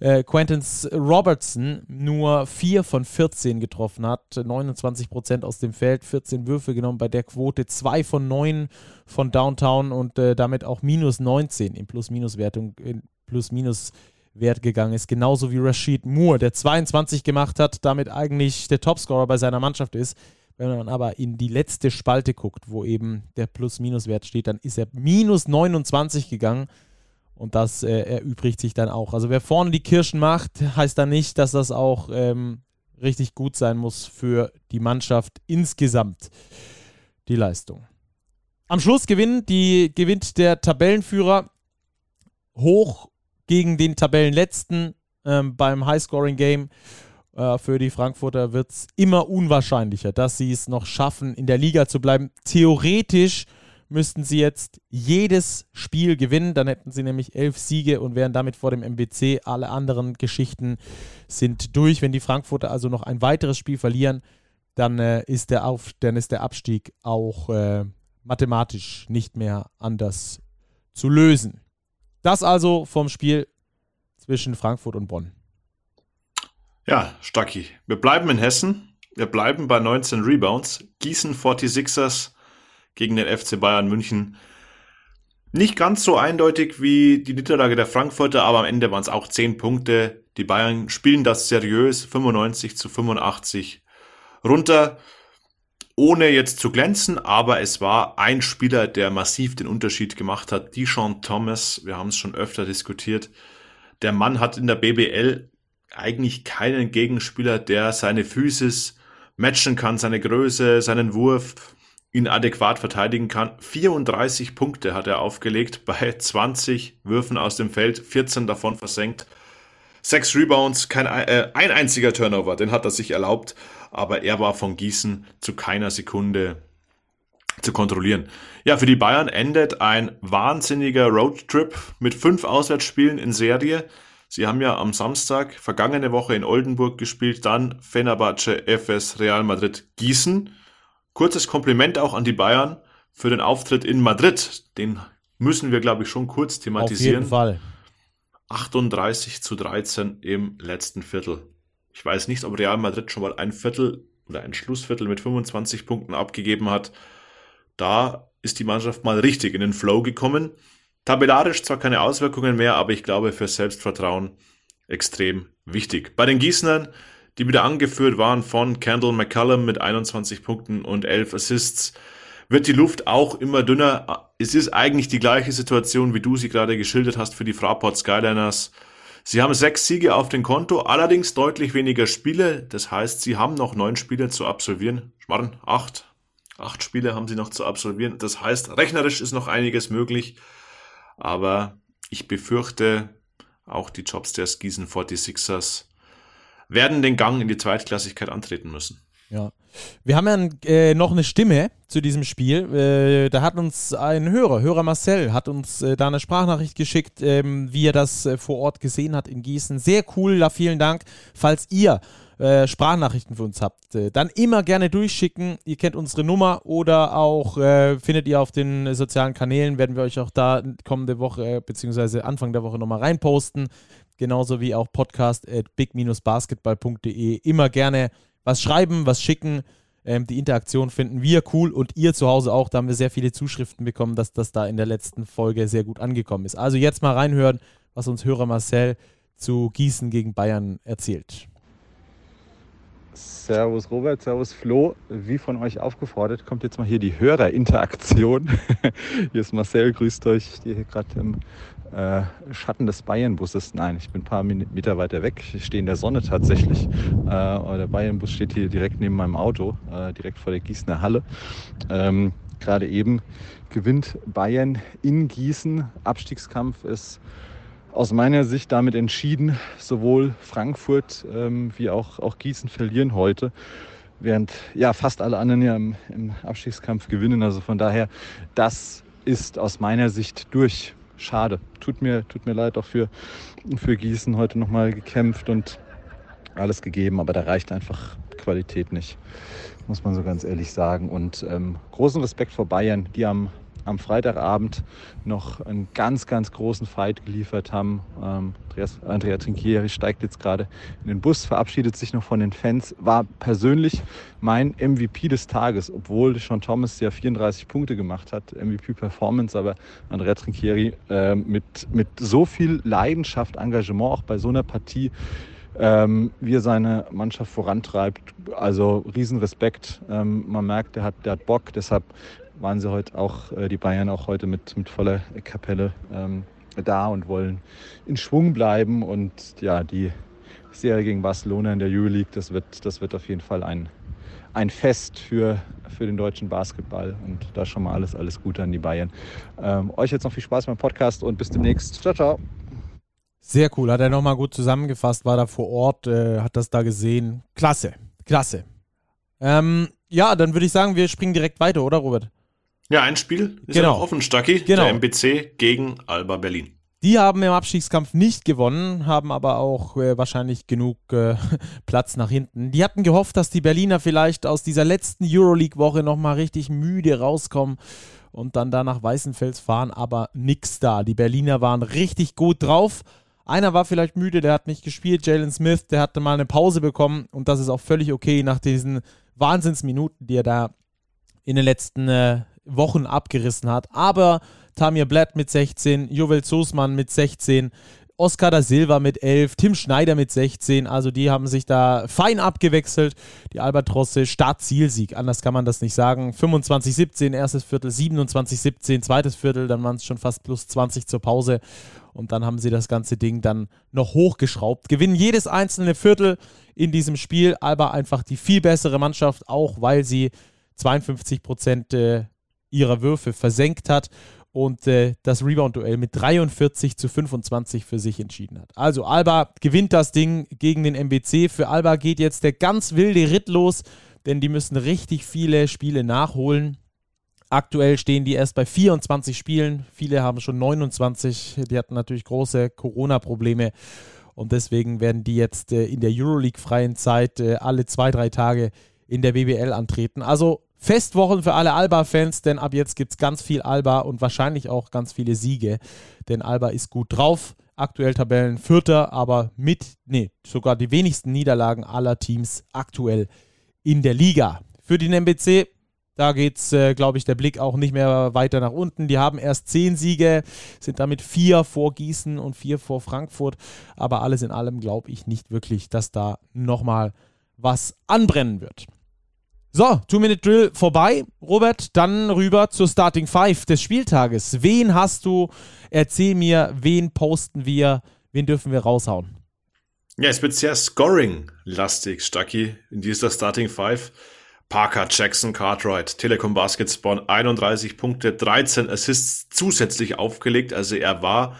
äh, Quentin Robertson nur 4 von 14 getroffen hat, 29% aus dem Feld, 14 Würfe genommen bei der Quote, 2 von 9 von Downtown und äh, damit auch minus 19 in Plus-Minus-Wertung, in Plus-Minus-Wert gegangen ist. Genauso wie Rashid Moore, der 22 gemacht hat, damit eigentlich der Topscorer bei seiner Mannschaft ist. Wenn man aber in die letzte Spalte guckt, wo eben der Plus-Minus-Wert steht, dann ist er minus 29 gegangen. Und das äh, erübrigt sich dann auch. Also wer vorne die Kirschen macht, heißt dann nicht, dass das auch ähm, richtig gut sein muss für die Mannschaft insgesamt. Die Leistung. Am Schluss gewinnt, die, gewinnt der Tabellenführer hoch gegen den Tabellenletzten ähm, beim Highscoring-Game. Äh, für die Frankfurter wird es immer unwahrscheinlicher, dass sie es noch schaffen, in der Liga zu bleiben. Theoretisch müssten sie jetzt jedes Spiel gewinnen. Dann hätten sie nämlich elf Siege und wären damit vor dem MBC. Alle anderen Geschichten sind durch. Wenn die Frankfurter also noch ein weiteres Spiel verlieren, dann, äh, ist, der Auf, dann ist der Abstieg auch äh, mathematisch nicht mehr anders zu lösen. Das also vom Spiel zwischen Frankfurt und Bonn. Ja, Stacki. Wir bleiben in Hessen. Wir bleiben bei 19 Rebounds. Gießen 46ers gegen den FC Bayern München. Nicht ganz so eindeutig wie die Niederlage der Frankfurter, aber am Ende waren es auch 10 Punkte. Die Bayern spielen das seriös, 95 zu 85 runter, ohne jetzt zu glänzen, aber es war ein Spieler, der massiv den Unterschied gemacht hat, Deshaun Thomas. Wir haben es schon öfter diskutiert. Der Mann hat in der BBL eigentlich keinen Gegenspieler, der seine Physis matchen kann, seine Größe, seinen Wurf, ihn adäquat verteidigen kann. 34 Punkte hat er aufgelegt bei 20 Würfen aus dem Feld, 14 davon versenkt. Sechs Rebounds, kein, äh, ein einziger Turnover, den hat er sich erlaubt, aber er war von Gießen zu keiner Sekunde zu kontrollieren. Ja, für die Bayern endet ein wahnsinniger Roadtrip mit fünf Auswärtsspielen in Serie. Sie haben ja am Samstag vergangene Woche in Oldenburg gespielt, dann Fenerbahce, FS, Real Madrid, Gießen. Kurzes Kompliment auch an die Bayern für den Auftritt in Madrid. Den müssen wir, glaube ich, schon kurz thematisieren. Auf jeden Fall. 38 zu 13 im letzten Viertel. Ich weiß nicht, ob Real Madrid schon mal ein Viertel oder ein Schlussviertel mit 25 Punkten abgegeben hat. Da ist die Mannschaft mal richtig in den Flow gekommen. tabellarisch zwar keine Auswirkungen mehr, aber ich glaube für Selbstvertrauen extrem wichtig. Bei den Gießnern, die wieder angeführt waren von Kendall McCallum mit 21 Punkten und 11 Assists, wird die Luft auch immer dünner. Es ist eigentlich die gleiche Situation, wie du sie gerade geschildert hast für die Fraport Skyliners. Sie haben sechs Siege auf dem Konto, allerdings deutlich weniger Spiele. Das heißt, sie haben noch neun Spiele zu absolvieren. Schmarrn, acht. Acht Spiele haben sie noch zu absolvieren. Das heißt, rechnerisch ist noch einiges möglich. Aber ich befürchte, auch die Jobsters Gießen 46ers werden den Gang in die Zweitklassigkeit antreten müssen. Ja. Wir haben ja äh, noch eine Stimme zu diesem Spiel. Äh, da hat uns ein Hörer, Hörer Marcel, hat uns äh, da eine Sprachnachricht geschickt, ähm, wie er das äh, vor Ort gesehen hat in Gießen. Sehr cool, da vielen Dank. Falls ihr äh, Sprachnachrichten für uns habt, äh, dann immer gerne durchschicken. Ihr kennt unsere Nummer oder auch findet ihr auf den sozialen Kanälen, werden wir euch auch da kommende Woche bzw. Anfang der Woche nochmal reinposten. Genauso wie auch podcast at big-basketball.de. Immer gerne was schreiben, was schicken. Ähm, die Interaktion finden wir cool und ihr zu Hause auch. Da haben wir sehr viele Zuschriften bekommen, dass das da in der letzten Folge sehr gut angekommen ist. Also jetzt mal reinhören, was uns Hörer Marcel zu Gießen gegen Bayern erzählt. Servus Robert, Servus Flo. Wie von euch aufgefordert, kommt jetzt mal hier die Hörerinteraktion. (laughs) hier ist Marcel, grüßt euch. Stehe hier gerade im äh, Schatten des Bayernbusses. Nein, ich bin ein paar Meter weiter weg. Ich stehe in der Sonne tatsächlich. Äh, der Bayernbus steht hier direkt neben meinem Auto, äh, direkt vor der Gießener Halle. Ähm, Gerade eben gewinnt Bayern in Gießen. Abstiegskampf ist aus meiner Sicht damit entschieden. Sowohl Frankfurt ähm, wie auch, auch Gießen verlieren heute während ja fast alle anderen ja im, im, Abstiegskampf gewinnen. Also von daher, das ist aus meiner Sicht durch schade. Tut mir, tut mir leid auch für, für Gießen heute nochmal gekämpft und alles gegeben, aber da reicht einfach Qualität nicht, muss man so ganz ehrlich sagen. Und ähm, großen Respekt vor Bayern, die am am Freitagabend noch einen ganz, ganz großen Fight geliefert haben. Ähm, Andreas, Andrea Trinchieri steigt jetzt gerade in den Bus, verabschiedet sich noch von den Fans, war persönlich mein MVP des Tages, obwohl Sean Thomas ja 34 Punkte gemacht hat, MVP Performance, aber Andrea Trinchieri äh, mit, mit so viel Leidenschaft, Engagement auch bei so einer Partie ähm, wie er seine Mannschaft vorantreibt. Also Riesenrespekt. Ähm, man merkt, der hat, der hat Bock. Deshalb waren sie heute auch, äh, die Bayern auch heute mit, mit voller Kapelle ähm, da und wollen in Schwung bleiben. Und ja, die Serie gegen Barcelona in der Euroleague, das wird, das wird auf jeden Fall ein, ein Fest für, für den deutschen Basketball. Und da schon mal alles, alles Gute an die Bayern. Ähm, euch jetzt noch viel Spaß beim Podcast und bis demnächst. Ciao, ciao. Sehr cool, hat er nochmal gut zusammengefasst, war da vor Ort, äh, hat das da gesehen. Klasse, klasse. Ähm, ja, dann würde ich sagen, wir springen direkt weiter, oder Robert? Ja, ein Spiel ist genau. ja offen, Stacki, genau. der MBC gegen Alba Berlin. Die haben im Abstiegskampf nicht gewonnen, haben aber auch äh, wahrscheinlich genug äh, (laughs) Platz nach hinten. Die hatten gehofft, dass die Berliner vielleicht aus dieser letzten Euroleague-Woche nochmal richtig müde rauskommen und dann da nach Weißenfels fahren, aber nix da. Die Berliner waren richtig gut drauf. Einer war vielleicht müde, der hat nicht gespielt. Jalen Smith, der hatte mal eine Pause bekommen und das ist auch völlig okay nach diesen Wahnsinnsminuten, die er da in den letzten äh, Wochen abgerissen hat. Aber Tamir Blatt mit 16, Jovel Zosmann mit 16, Oscar da Silva mit 11, Tim Schneider mit 16. Also die haben sich da fein abgewechselt. Die Albatrosse Start-Zielsieg. Anders kann man das nicht sagen. 25-17 erstes Viertel, 27-17 zweites Viertel. Dann waren es schon fast plus 20 zur Pause. Und dann haben sie das ganze Ding dann noch hochgeschraubt. Gewinnen jedes einzelne Viertel in diesem Spiel. Alba einfach die viel bessere Mannschaft, auch weil sie 52 Prozent äh, ihrer Würfe versenkt hat und äh, das Rebound-Duell mit 43 zu 25 für sich entschieden hat. Also Alba gewinnt das Ding gegen den MBC. Für Alba geht jetzt der ganz wilde Ritt los, denn die müssen richtig viele Spiele nachholen. Aktuell stehen die erst bei 24 Spielen. Viele haben schon 29. Die hatten natürlich große Corona-Probleme. Und deswegen werden die jetzt äh, in der Euroleague-freien Zeit äh, alle zwei, drei Tage in der BBL antreten. Also Festwochen für alle Alba-Fans, denn ab jetzt gibt es ganz viel Alba und wahrscheinlich auch ganz viele Siege, denn Alba ist gut drauf. Aktuell Tabellen Vierter, aber mit, nee, sogar die wenigsten Niederlagen aller Teams aktuell in der Liga. Für den MBC, Da geht es, äh, glaube ich, der Blick auch nicht mehr weiter nach unten. Die haben erst zehn Siege, sind damit vier vor Gießen und vier vor Frankfurt. Aber alles in allem glaube ich nicht wirklich, dass da nochmal was anbrennen wird. So, Two-Minute-Drill vorbei. Robert, dann rüber zur Starting Five des Spieltages. Wen hast du? Erzähl mir, wen posten wir? Wen dürfen wir raushauen? Ja, es wird sehr scoring-lastig, Stucky, in dieser Starting Five. Parker, Jackson, Cartwright, Telekom Basketball, 31 Punkte, 13 Assists zusätzlich aufgelegt. Also er war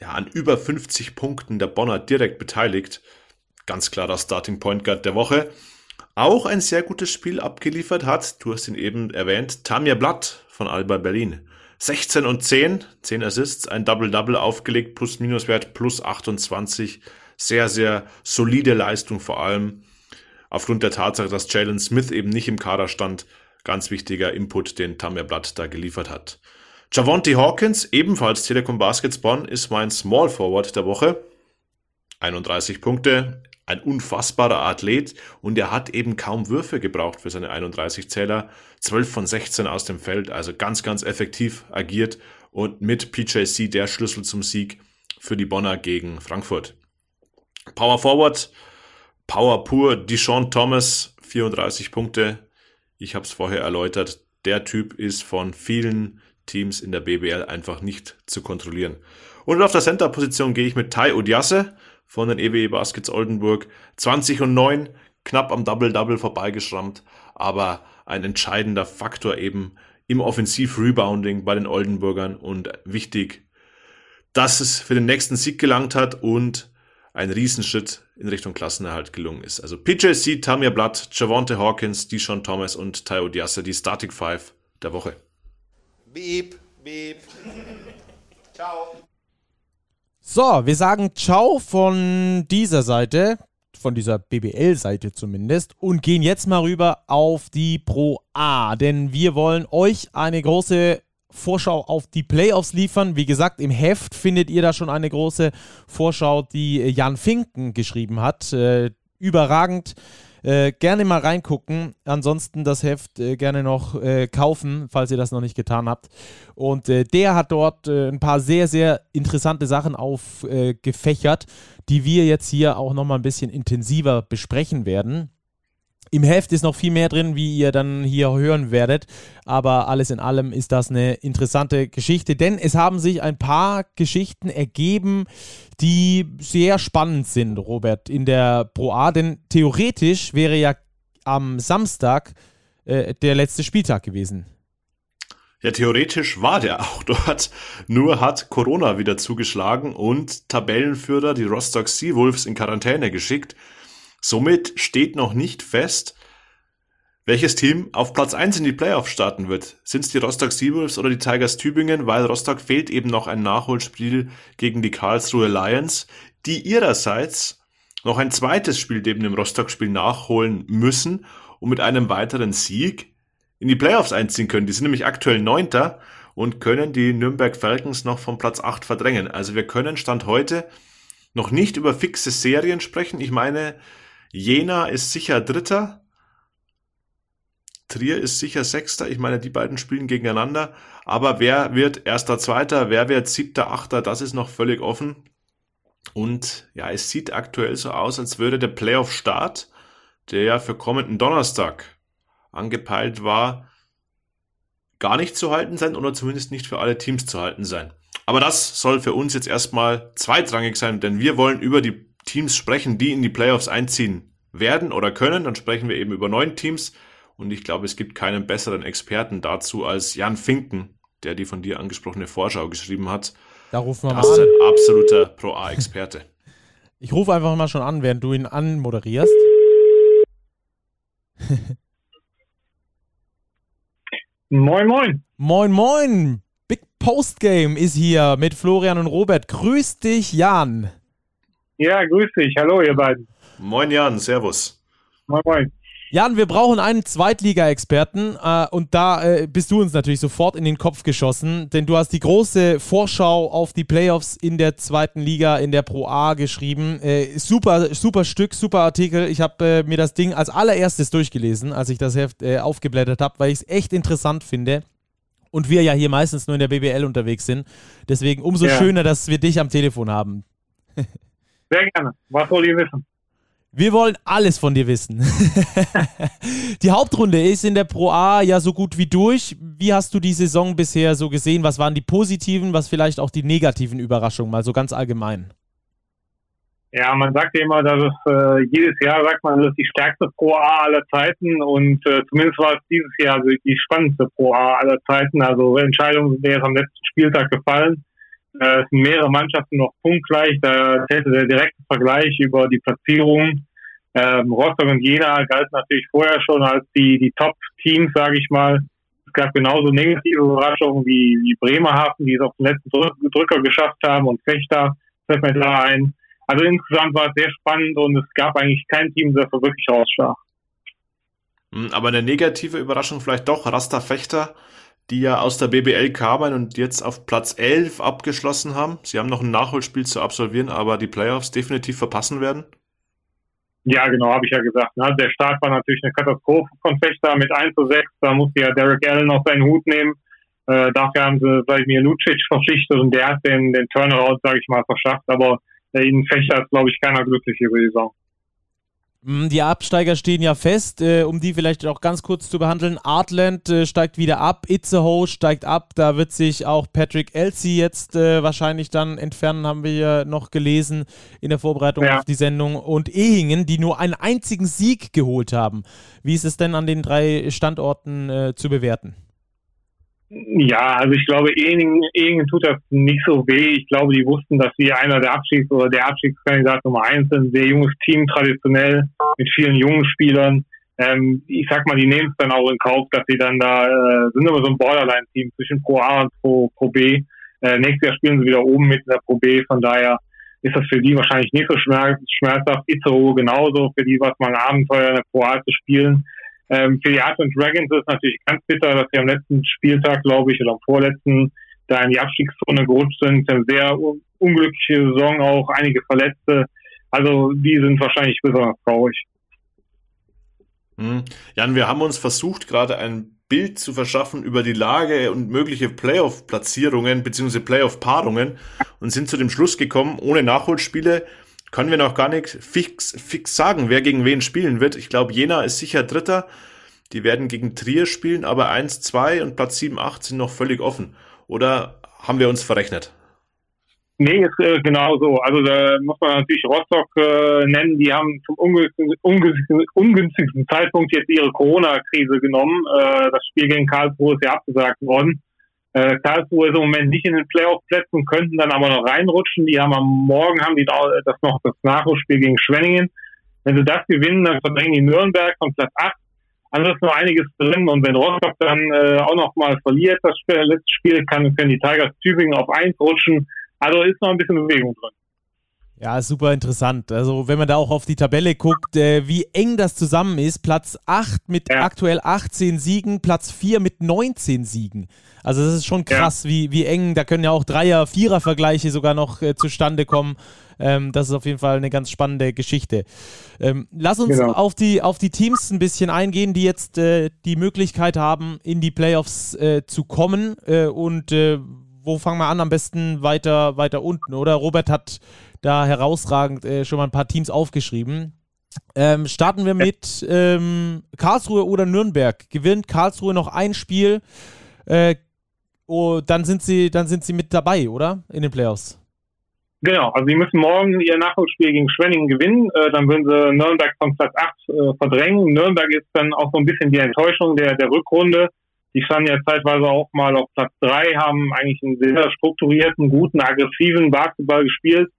ja an über 50 Punkten der Bonner direkt beteiligt. Ganz klar das Starting Point Guard der Woche auch ein sehr gutes Spiel abgeliefert hat, du hast ihn eben erwähnt, Tamir Blatt von Alba Berlin. 16 und 10, 10 Assists, ein Double-Double aufgelegt, plus-minus-Wert plus 28. Sehr, sehr solide Leistung vor allem. Aufgrund der Tatsache, dass Jalen Smith eben nicht im Kader stand, ganz wichtiger Input, den Tamir Blatt da geliefert hat. Javonte Hawkins, ebenfalls Telekom Baskets Bonn, ist mein Small Forward der Woche. 31 Punkte, ein unfassbarer Athlet und er hat eben kaum Würfe gebraucht für seine 31 Zähler. 12 von 16 aus dem Feld, also ganz, ganz effektiv agiert und mit PJC der Schlüssel zum Sieg für die Bonner gegen Frankfurt. Power Forward, Power pur, Deshaun Thomas, 34 Punkte. Ich habe es vorher erläutert, der Typ ist von vielen Teams in der BBL einfach nicht zu kontrollieren. Und auf der Center-Position gehe ich mit Tai Odiasse, von den EWE Baskets Oldenburg. 20 und 9, knapp am Double-Double vorbeigeschrammt, aber ein entscheidender Faktor eben im Offensiv-Rebounding bei den Oldenburgern und wichtig, dass es für den nächsten Sieg gelangt hat und ein Riesenschritt in Richtung Klassenerhalt gelungen ist. Also PJC, Tamir Blatt, Javonte Hawkins, Deshaun Thomas und Tayo Diasse, die Static Five der Woche. Beep, beep. Ciao. So, wir sagen Ciao von dieser Seite, von dieser BBL-Seite zumindest, und gehen jetzt mal rüber auf die Pro A, denn wir wollen euch eine große Vorschau auf die Playoffs liefern. Wie gesagt, im Heft findet ihr da schon eine große Vorschau, die Jan Finken geschrieben hat. Äh, überragend äh, gerne mal reingucken. Ansonsten das Heft äh, gerne noch äh, kaufen, falls ihr das noch nicht getan habt. Und äh, der hat dort äh, ein paar sehr, sehr interessante Sachen aufgefächert, die wir jetzt hier auch nochmal ein bisschen intensiver besprechen werden. Im Heft ist noch viel mehr drin, wie ihr dann hier hören werdet. Aber alles in allem ist das eine interessante Geschichte, denn es haben sich ein paar Geschichten ergeben, die sehr spannend sind, Robert, in der Pro A. Denn theoretisch wäre ja am Samstag äh, der letzte Spieltag gewesen. Ja, theoretisch war der auch dort. Nur hat Corona wieder zugeschlagen und Tabellenführer die Rostock Seawolves in Quarantäne geschickt. Somit steht noch nicht fest, welches Team auf Platz 1 in die Playoffs starten wird. Sind es die Rostock Seawolves oder die Tigers Tübingen, weil Rostock fehlt eben noch ein Nachholspiel gegen die Karlsruhe Lions, die ihrerseits noch ein zweites Spiel neben dem Rostock-Spiel nachholen müssen und mit einem weiteren Sieg in die Playoffs einziehen können. Die sind nämlich aktuell Neunter und können die Nürnberg Falcons noch vom Platz 8 verdrängen. Also wir können Stand heute noch nicht über fixe Serien sprechen. Ich meine, Jena ist sicher Dritter. Trier ist sicher Sechster. Ich meine, die beiden spielen gegeneinander. Aber wer wird Erster, Zweiter? Wer wird Siebter, Achter? Das ist noch völlig offen. Und ja, es sieht aktuell so aus, als würde der Playoff-Start, der ja für kommenden Donnerstag angepeilt war, gar nicht zu halten sein oder zumindest nicht für alle Teams zu halten sein. Aber das soll für uns jetzt erstmal zweitrangig sein, denn wir wollen über die Teams sprechen, die in die Playoffs einziehen werden oder können, dann sprechen wir eben über neun Teams. Und ich glaube, es gibt keinen besseren Experten dazu als Jan Finken, der die von dir angesprochene Vorschau geschrieben hat. Da rufen wir das mal an. ist ein absoluter Pro-A-Experte. ich rufe einfach mal schon an, während du ihn anmoderierst. moin, moin. Moin, moin. Big Postgame ist hier mit Florian und Robert. Grüß dich, Jan. Ja, grüß dich. Hallo, ihr beiden. Moin Jan, Servus. Moin, moin. Jan, wir brauchen einen Zweitliga-Experten äh, und da äh, bist du uns natürlich sofort in den Kopf geschossen, denn du hast die große Vorschau auf die Playoffs in der zweiten Liga in der Pro A geschrieben. Äh, super, super Stück, super Artikel. Ich habe äh, mir das Ding als allererstes durchgelesen, als ich das Heft äh, aufgeblättert habe, weil ich es echt interessant finde. Und wir ja hier meistens nur in der BBL unterwegs sind. Deswegen umso Ja. schöner, dass wir dich am Telefon haben. (laughs) Sehr gerne. Was wollt ihr wissen? Wir wollen alles von dir wissen. (laughs) die Hauptrunde ist in der Pro A ja so gut wie durch. Wie hast du die Saison bisher so gesehen? Was waren die positiven, was vielleicht auch die negativen Überraschungen, mal so ganz allgemein? Ja, man sagt ja immer, dass es äh, jedes Jahr sagt man, das ist die stärkste Pro A aller Zeiten und äh, zumindest war es dieses Jahr die spannendste Pro A aller Zeiten. Also Entscheidungen sind erst am letzten Spieltag gefallen. Äh, es sind mehrere Mannschaften noch punktgleich. Da zählte der direkte Vergleich über die Platzierung. Ähm, Rostock und Jena galten natürlich vorher schon als die, die Top-Teams, sage ich mal. Es gab genauso negative Überraschungen wie, wie Bremerhaven, die es auf den letzten Drück Drücker geschafft haben und Fechter fällt mir da ein. Also insgesamt war es sehr spannend und es gab eigentlich kein Team, das wirklich rausstach. Hm, Aber eine negative Überraschung vielleicht doch, Rasta Fechter, die ja aus der BBL kamen und jetzt auf Platz 11 abgeschlossen haben. Sie haben noch ein Nachholspiel zu absolvieren, aber die Playoffs definitiv verpassen werden. Ja, genau, habe ich ja gesagt. Ne? Der Start war natürlich eine Katastrophe von Fechter mit 1 zu 6. Da musste ja Derek Allen auf seinen Hut nehmen. Äh, dafür haben sie Vladimir Lucic verpflichtet und der hat den, den Turnaround, sage ich mal, verschafft. Aber äh, in Fechter ist, glaube ich, keiner glücklich über die Saison. Mm, Die Absteiger stehen ja fest, äh, um die vielleicht auch ganz kurz zu behandeln. Artland äh, steigt wieder ab, Itzehoe steigt ab, da wird sich auch Patrick Elsie jetzt äh, wahrscheinlich dann entfernen, haben wir ja noch gelesen in der Vorbereitung Ja. auf die Sendung. Und Ehingen, die nur einen einzigen Sieg geholt haben. Wie ist es denn an den drei Standorten äh, zu bewerten? Ja, also ich glaube, Ehingen, tut das nicht so weh. Ich glaube, die wussten, dass sie einer der Abschieds- oder der Abstiegskandidat Nummer eins sind. Sehr junges Team, traditionell, mit vielen jungen Spielern. Ähm, ich sag mal, die nehmen es dann auch in Kauf, dass sie dann da, äh, sind aber so ein Borderline-Team zwischen Pro A und Pro, Pro B. Äh, nächstes Jahr spielen sie wieder oben mit in der Pro B, von daher ist das für die wahrscheinlich nicht so schmerz, schmerzhaft. Itzehoe genauso, für die war es mal ein Abenteuer in der Pro A zu spielen. Ähm, für die Art und Dragons ist es natürlich ganz bitter, dass sie am letzten Spieltag, glaube ich, oder am vorletzten, da in die Abstiegszone gerutscht sind. Eine sehr un unglückliche Saison auch, einige Verletzte. Also die sind wahrscheinlich besonders traurig. Hm. Jan, wir haben uns versucht, gerade ein Bild zu verschaffen über die Lage und mögliche Playoff-Platzierungen bzw. Playoff-Paarungen und sind zu dem Schluss gekommen, ohne Nachholspiele können wir noch gar nicht fix, fix sagen, wer gegen wen spielen wird. Ich glaube, Jena ist sicher Dritter. Die werden gegen Trier spielen, aber 1, 2 und Platz 7, 8 sind noch völlig offen. Oder haben wir uns verrechnet? Nee, ist äh, genau so. Also da muss man natürlich Rostock äh, nennen. Die haben zum ungünstigsten, Zeitpunkt jetzt ihre Corona-Krise genommen. Äh, das Spiel gegen Karlsruhe ist ja abgesagt worden. Äh, Karlsruhe ist im Moment nicht in den Playoff-Plätzen, könnten dann aber noch reinrutschen. Die haben am Morgen haben die da- das noch das Nachholspiel gegen Schwenningen. Wenn sie das gewinnen, dann verdrängen die Nürnberg von Platz 8. Also ist noch einiges drin und wenn Rostock dann äh, auch noch mal verliert, das letzte Spiel, kann, können die Tigers Tübingen auf 1 rutschen. Also ist noch ein bisschen Bewegung drin. Ja, super interessant. Also, wenn man da auch auf die Tabelle guckt, äh, wie eng das zusammen ist. Platz 8 mit Ja. aktuell 18 Siegen, Platz 4 mit 19 Siegen. Also, das ist schon krass, wie, wie eng. Da können ja auch Dreier-, Vierer-Vergleiche sogar noch äh, zustande kommen. Ähm, das ist auf jeden Fall eine ganz spannende Geschichte. Ähm, lass uns Genau. auf, die, auf die Teams ein bisschen eingehen, die jetzt äh, die Möglichkeit haben, in die Playoffs äh, zu kommen. Äh, und äh, wo fangen wir an? Am besten weiter, weiter unten, oder? Robert hat da herausragend äh, schon mal ein paar Teams aufgeschrieben. Ähm, starten wir mit ähm, Karlsruhe oder Nürnberg. Gewinnt Karlsruhe noch ein Spiel, äh, oh, dann, sind sie, dann sind sie mit dabei, oder? In den Playoffs. Genau, also sie müssen morgen ihr Nachholspiel gegen Schwenningen gewinnen, äh, dann würden sie Nürnberg von Platz 8 äh, verdrängen. Nürnberg ist dann auch so ein bisschen die Enttäuschung der, der Rückrunde. Die standen ja zeitweise auch mal auf Platz 3, haben eigentlich einen sehr strukturierten, guten, aggressiven Basketball gespielt.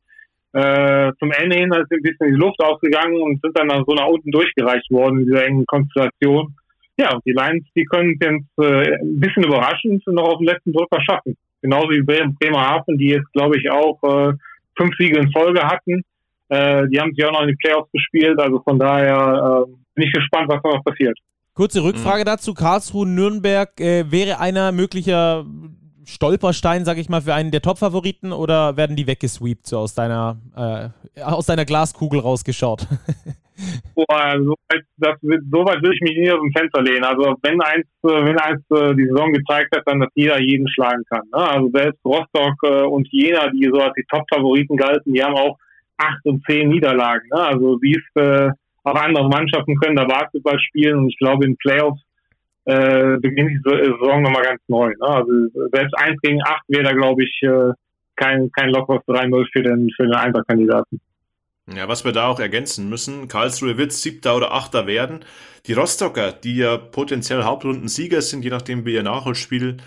Äh, zum Ende hin ist ein bisschen die Luft ausgegangen und sind dann so nach unten durchgereicht worden in dieser engen Konstellation. Ja, und die Lions, die können es jetzt äh, ein bisschen überraschend noch auf den letzten Drücker schaffen. Genauso wie Bre- Bremerhaven, die jetzt, glaube ich, auch äh, fünf Siege in Folge hatten. Äh, die haben sich auch noch in die Playoffs gespielt, also von daher, äh, bin ich gespannt, was da noch passiert. Kurze Rückfrage mhm. dazu. Karlsruhe, Nürnberg äh, wäre einer möglicher Stolperstein, sag ich mal, für einen der Top-Favoriten oder werden die weggesweept, so aus deiner, äh, aus deiner Glaskugel rausgeschaut? (laughs) Boah, so weit, das, so weit will ich mich nicht aus dem Fenster lehnen. Also wenn eins, äh, wenn eins äh, die Saison gezeigt hat, dann, dass jeder jeden schlagen kann. Ne? Also selbst Rostock äh, und Jena, die so als die Top-Favoriten galten, die haben auch acht und zehn Niederlagen. Ne? Also wie es äh, auch andere Mannschaften können da Basketball spielen und ich glaube in Playoffs äh, beginnt die Saison nochmal ganz neu. Ne? Also selbst 1 gegen 8 wäre da, glaube ich, äh, kein, kein lockeres 3-0 für den, für den Eintracht-Kandidaten. Ja, was wir da auch ergänzen müssen, Karlsruhe wird Siebter oder Achter werden. Die Rostocker, die ja potenziell Hauptrundensieger sind, je nachdem wie ihr Nachholspiel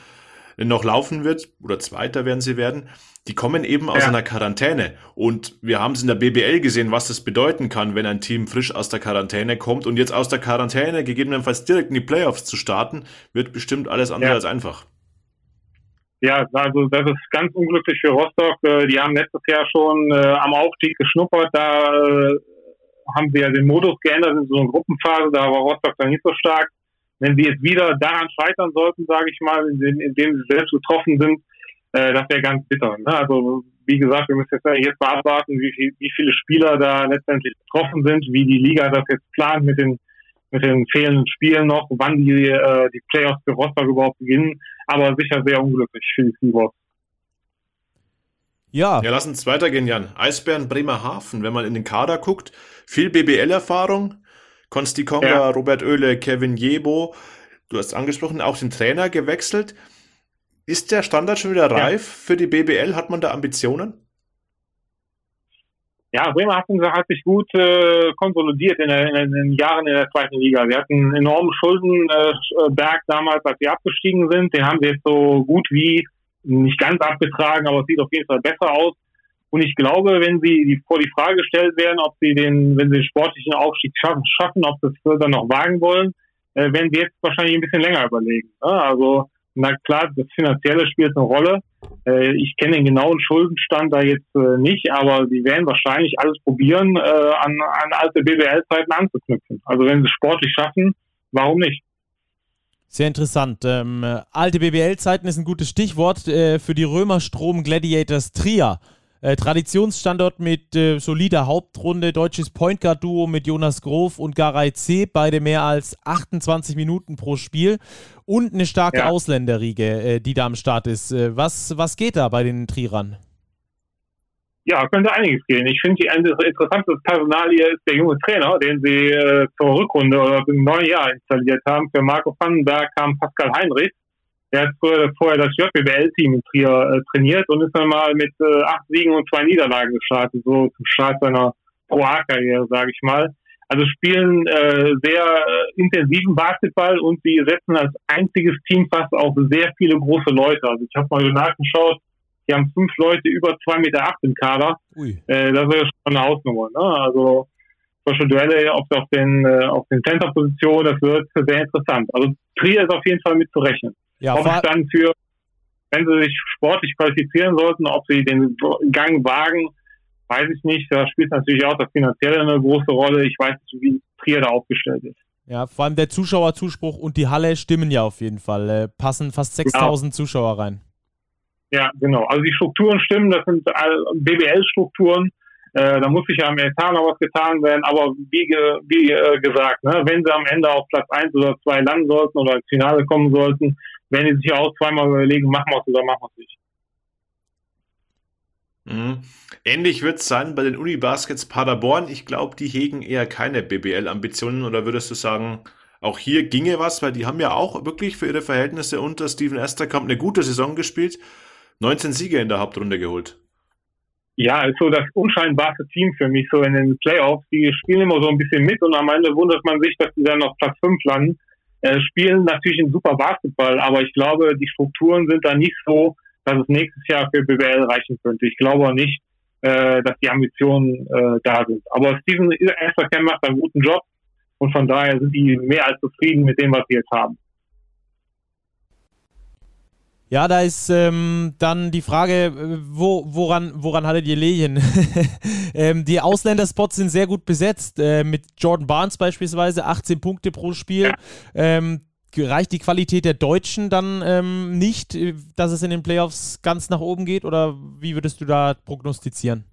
noch laufen wird, oder Zweiter werden sie werden, die kommen eben aus ja. einer Quarantäne. Und wir haben es in der BBL gesehen, was das bedeuten kann, wenn ein Team frisch aus der Quarantäne kommt. Und jetzt aus der Quarantäne gegebenenfalls direkt in die Playoffs zu starten, wird bestimmt alles andere ja. als einfach. Ja, also das ist ganz unglücklich für Rostock. Äh, die haben letztes Jahr schon äh, am Aufstieg geschnuppert. Da äh, haben sie ja den Modus geändert in so einer Gruppenphase. Da war Rostock dann nicht so stark. Wenn sie jetzt wieder daran scheitern sollten, sage ich mal, indem, indem sie selbst getroffen sind, äh, das wäre ganz bitter. Ne? Also wie gesagt, wir müssen jetzt, jetzt mal abwarten, wie, viel, wie viele Spieler da letztendlich betroffen sind, wie die Liga das jetzt plant mit den mit den fehlenden Spielen noch, wann die, äh, die Playoffs für Rostock überhaupt beginnen, aber sicher sehr unglücklich für die Seahawks. Ja. Ja, lass uns weitergehen, Jan. Eisbären Bremerhaven, wenn man in den Kader guckt, viel BBL-Erfahrung, Konsti Konga, ja. Robert Oehle, Kevin Jebo, du hast angesprochen, auch den Trainer gewechselt. Ist der Standard schon wieder reif ja. für die BBL? Hat man da Ambitionen? ja, Bremerhaven hat sich gut äh, konsolidiert in, der, in, den Jahren in der zweiten Liga. Sie hatten einen enormen Schuldenberg damals, als sie abgestiegen sind. Den haben sie jetzt so gut wie nicht ganz abgetragen, aber es sieht auf jeden Fall besser aus. Und ich glaube, wenn sie vor die Frage gestellt werden, ob sie den, wenn sie den sportlichen Aufstieg schaffen, schaffen ob sie es dann noch wagen wollen, äh, werden sie jetzt wahrscheinlich ein bisschen länger überlegen. Ne? Also na klar, das Finanzielle spielt eine Rolle. Äh, ich kenne den genauen Schuldenstand da jetzt äh, nicht, aber sie werden wahrscheinlich alles probieren, äh, an, an alte BWL-Zeiten anzuknüpfen. Also wenn sie es sportlich schaffen, warum nicht? Sehr interessant. Ähm, alte BWL-Zeiten ist ein gutes Stichwort äh, für die Römerstrom Gladiators Trier. Äh, Traditionsstandort mit äh, solider Hauptrunde, deutsches Point Guard Duo mit Jonas Grof und Garay C, beide mehr als 28 Minuten pro Spiel und eine starke ja. Ausländerriege, äh, die da am Start ist. Äh, was, was geht da bei den Trierern? Ja, könnte einiges gehen. Ich finde, die interessante Personal hier ist der junge Trainer, den sie äh, zur Rückrunde oder im neuen Jahr installiert haben. Für Marco Vandenberg kam Pascal Heinrich er hat vorher, vorher das JBL-Team in Trier äh, trainiert und ist dann mal mit äh, acht Siegen und zwei Niederlagen gestartet, so zum Start seiner Pro A-Karriere, sage ich mal. Also spielen äh, sehr äh, intensiven Basketball und sie setzen als einziges Team fast auf sehr viele große Leute. Also ich habe mal nachgeschaut, die haben fünf Leute über zwei Meter acht im Kader. Äh, das ist schon eine Hausnummer. Ne? Also solche Duelle auf, auf den äh, auf den Center-Positionen, das wird sehr interessant. Also Trier ist auf jeden Fall mit zu rechnen. Ja, ob es dann für, wenn sie sich sportlich qualifizieren sollten, ob sie den Gang wagen, weiß ich nicht. Da spielt natürlich auch das Finanzielle eine große Rolle. Ich weiß nicht, wie Trier da aufgestellt ist. Ja, vor allem der Zuschauerzuspruch und die Halle stimmen ja auf jeden Fall. Äh, passen fast 6000 ja. Zuschauer rein. Ja, genau. Also die Strukturen stimmen, das sind BBL-Strukturen. Äh, da muss sich ja am Etat noch was getan werden, aber wie, ge, wie äh, gesagt, ne, wenn sie am Ende auf Platz 1 oder 2 landen sollten oder ins Finale kommen sollten, wenn die sich auch zweimal überlegen, machen wir es oder machen wir es nicht. Mhm. Ähnlich wird es sein bei den Unibaskets Paderborn. Ich glaube, die hegen eher keine BBL-Ambitionen oder würdest du sagen, auch hier ginge was, weil die haben ja auch wirklich für ihre Verhältnisse unter Steven Esterkamp eine gute Saison gespielt. 19 Siege in der Hauptrunde geholt. Ja, ist so das unscheinbarste Team für mich, so in den Playoffs. Die spielen immer so ein bisschen mit und am Ende wundert man sich, dass die dann auf Platz 5 landen äh, spielen natürlich ein super Basketball, aber ich glaube, die Strukturen sind da nicht so, dass es nächstes Jahr für BWL reichen könnte. Ich glaube nicht, äh, dass die Ambitionen äh, da sind. Aber Steven Esterkamp macht einen guten Job und von daher sind die mehr als zufrieden mit dem, was sie jetzt haben. Ja, da ist ähm, dann die Frage, wo, woran, woran hattet ihr Lehen? (laughs) ähm, die Ausländerspots sind sehr gut besetzt. Äh, mit Jordan Barnes beispielsweise 18 Punkte pro Spiel. Ja. Ähm, reicht die Qualität der Deutschen dann ähm, nicht, äh, dass es in den Playoffs ganz nach oben geht? Oder wie würdest du da prognostizieren?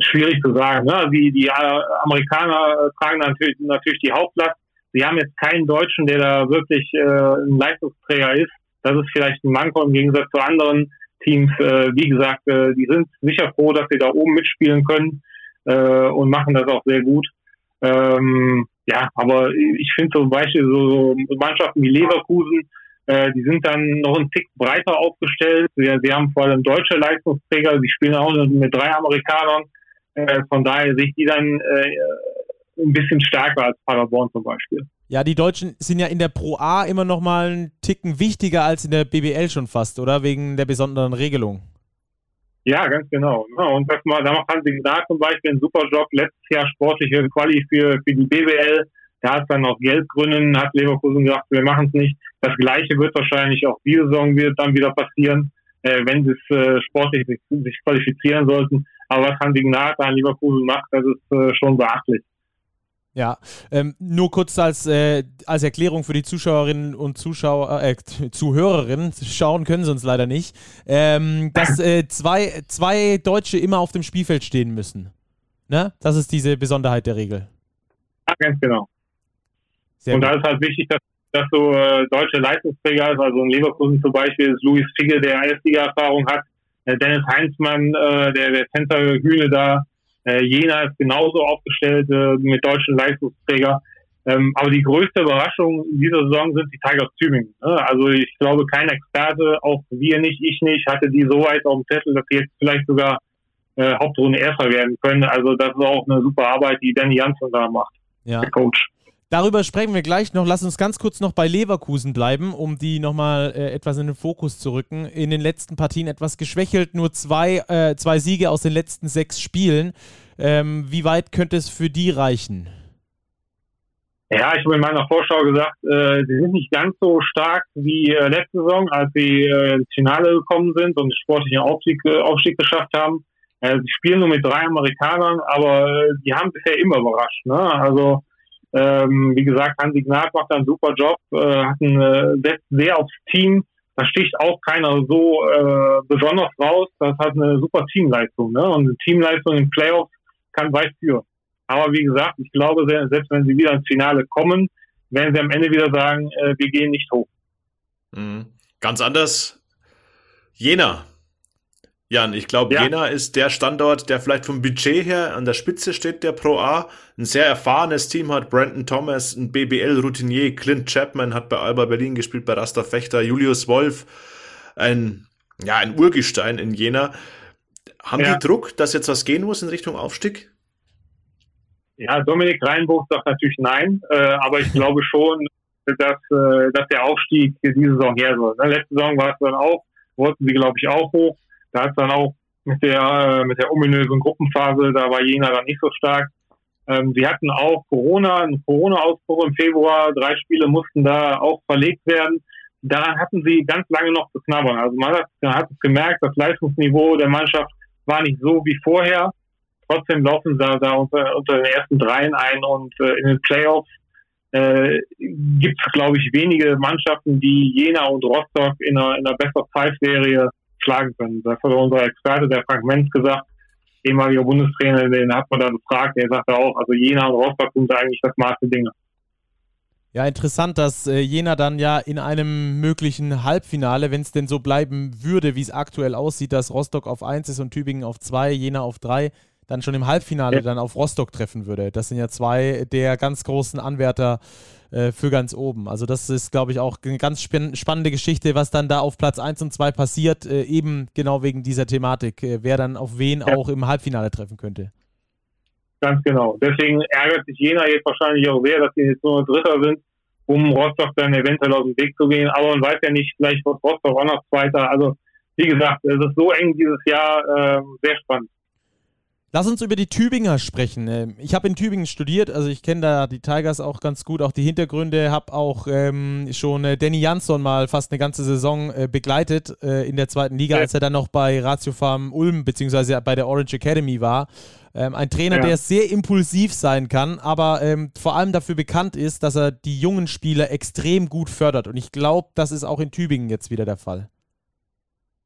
Schwierig zu sagen. Ne? Die, die äh, Amerikaner tragen natürlich, natürlich die Hauptlast Sie haben jetzt keinen Deutschen, der da wirklich äh, ein Leistungsträger ist. Das ist vielleicht ein Manko im Gegensatz zu anderen Teams. Äh, wie gesagt, äh, die sind sicher froh, dass sie da oben mitspielen können äh, und machen das auch sehr gut. Ähm, ja, aber ich finde zum Beispiel so, so Mannschaften wie Leverkusen, äh, die sind dann noch ein Tick breiter aufgestellt. Wir, wir haben vor allem deutsche Leistungsträger, sie spielen auch mit drei Amerikanern. Äh, von daher sehe ich die dann äh, ein bisschen stärker als Paderborn zum Beispiel. Ja, die Deutschen sind ja in der Pro A immer noch mal einen Ticken wichtiger als in der BBL schon fast, oder? Wegen der besonderen Regelung. Ja, ganz genau. Und das mal, da macht Hansi da zum Beispiel einen super Job. Letztes Jahr sportliche Quali für, für die BBL. Da hat dann aus Geldgründen, hat Leverkusen gesagt, wir machen es nicht. Das Gleiche wird wahrscheinlich auch diese Saison wird dann wieder passieren, äh, wenn sie es äh, sportlich sich, sich, qualifizieren sollten. Aber was Hansi Gnad an Leverkusen macht, das ist äh, schon beachtlich. Ja, ähm, nur kurz als, äh, als Erklärung für die Zuschauerinnen und Zuschauer, äh, Zuhörerinnen, schauen können sie uns leider nicht, ähm, dass äh, zwei, zwei Deutsche immer auf dem Spielfeld stehen müssen. Ne? Das ist diese Besonderheit der Regel. Ja, ganz genau. Sehr und gut. da ist halt wichtig, dass, dass so äh, deutsche Leistungsträger ist, also in Leverkusen zum Beispiel ist Luis Figge, der Erstliga-Erfahrung hat, äh, Dennis Heinzmann, äh, der, der Center Hühne da, äh, Jena ist genauso aufgestellt äh, mit deutschen Leistungsträger. Ähm, aber die größte Überraschung dieser Saison sind die Tigers Tübingen. Ne? Also ich glaube, kein Experte, auch wir nicht, ich nicht, hatte die so weit auf dem Zettel, dass sie jetzt vielleicht sogar äh, Hauptrunde Erster werden können. Also das ist auch eine super Arbeit, die Danny Janssen da macht, ja. der Coach. Darüber sprechen wir gleich noch. Lass uns ganz kurz noch bei Leverkusen bleiben, um die nochmal äh, etwas in den Fokus zu rücken. In den letzten Partien etwas geschwächelt, nur zwei, äh, zwei Siege aus den letzten sechs Spielen. Ähm, wie weit könnte es für die reichen? Ja, ich habe in meiner Vorschau gesagt, äh, sie sind nicht ganz so stark wie äh, letzte Saison, als sie äh, ins Finale gekommen sind und den sportlichen Aufstieg, äh, Aufstieg geschafft haben. Äh, sie spielen nur mit drei Amerikanern, aber die haben bisher immer überrascht. Ne? Also ähm, wie gesagt, Hansi Gnad macht einen super Job, äh, hat ein, äh, setzt sehr aufs Team. Da sticht auch keiner so äh, besonders raus. Das hat eine super Teamleistung. Ne? Und eine Teamleistung in Playoffs kann weit führen. Aber wie gesagt, ich glaube, selbst wenn sie wieder ins Finale kommen, werden sie am Ende wieder sagen, äh, wir gehen nicht hoch. Mhm. Ganz anders. Jena Jan, ich glaube, ja. Jena ist der Standort, der vielleicht vom Budget her an der Spitze steht, der Pro A. Ein sehr erfahrenes Team hat Brandon Thomas, ein BBL-Routinier, Clint Chapman hat bei Alba Berlin gespielt, bei Rasta Fechter, Julius Wolf, ein, ja, ein Urgestein in Jena. Haben ja. die Druck, dass jetzt was gehen muss in Richtung Aufstieg? Ja, Dominik Reinbuch sagt natürlich nein, äh, aber ich glaube (laughs) schon, dass, äh, dass der Aufstieg diese Saison her soll. Ne? Letzte Saison war es dann auch, wollten sie, glaube ich, auch hoch. Da ist dann auch mit der, äh, mit der ominösen Gruppenphase, da war Jena dann nicht so stark. Ähm, sie hatten auch Corona, einen Corona-Ausbruch im Februar. Drei Spiele mussten da auch verlegt werden. Daran hatten sie ganz lange noch zu knabbern. Also man hat, man hat gemerkt, das Leistungsniveau der Mannschaft war nicht so wie vorher. Trotzdem laufen sie da, unter, unter den ersten Dreien ein und äh, in den Playoffs äh, gibt es, glaube ich, wenige Mannschaften, die Jena und Rostock in einer, in einer Best-of-Five-Serie schlagen können. Das hat unser Experte, der Frank Menz, gesagt, ehemaliger Bundestrainer, den hat man da gefragt, der sagte auch, also Jena und Rostock sind eigentlich das Maß der Dinge. Ja, interessant, dass äh, Jena dann ja in einem möglichen Halbfinale, wenn es denn so bleiben würde, wie es aktuell aussieht, dass Rostock auf 1 ist und Tübingen auf 2, Jena auf 3, dann schon im Halbfinale ja. dann auf Rostock treffen würde. Das sind ja zwei der ganz großen Anwärter äh, für ganz oben. Also das ist, glaube ich, auch eine ganz spannende Geschichte, was dann da auf Platz 1 und 2 passiert, äh, eben genau wegen dieser Thematik, äh, wer dann auf wen ja. auch im Halbfinale treffen könnte. Ganz genau. Deswegen ärgert sich Jena jetzt wahrscheinlich auch sehr, dass sie jetzt nur Dritter sind, um Rostock dann eventuell aus dem Weg zu gehen. Aber man weiß ja nicht, vielleicht wird Rostock auch noch Zweiter. Also wie gesagt, es ist so eng dieses Jahr, äh, sehr spannend. Lass uns über die Tübinger sprechen. Ähm, ich habe in Tübingen studiert, also ich kenne da die Tigers auch ganz gut, auch die Hintergründe, habe auch ähm, schon äh, Danny Jansson mal fast eine ganze Saison äh, begleitet äh, in der zweiten Liga, ja. als er dann noch bei Ratio Farm Ulm bzw. bei der Orange Academy war. Ähm, ein Trainer, ja. der sehr impulsiv sein kann, aber ähm, vor allem dafür bekannt ist, dass er die jungen Spieler extrem gut fördert. Und ich glaube, das ist auch in Tübingen jetzt wieder der Fall.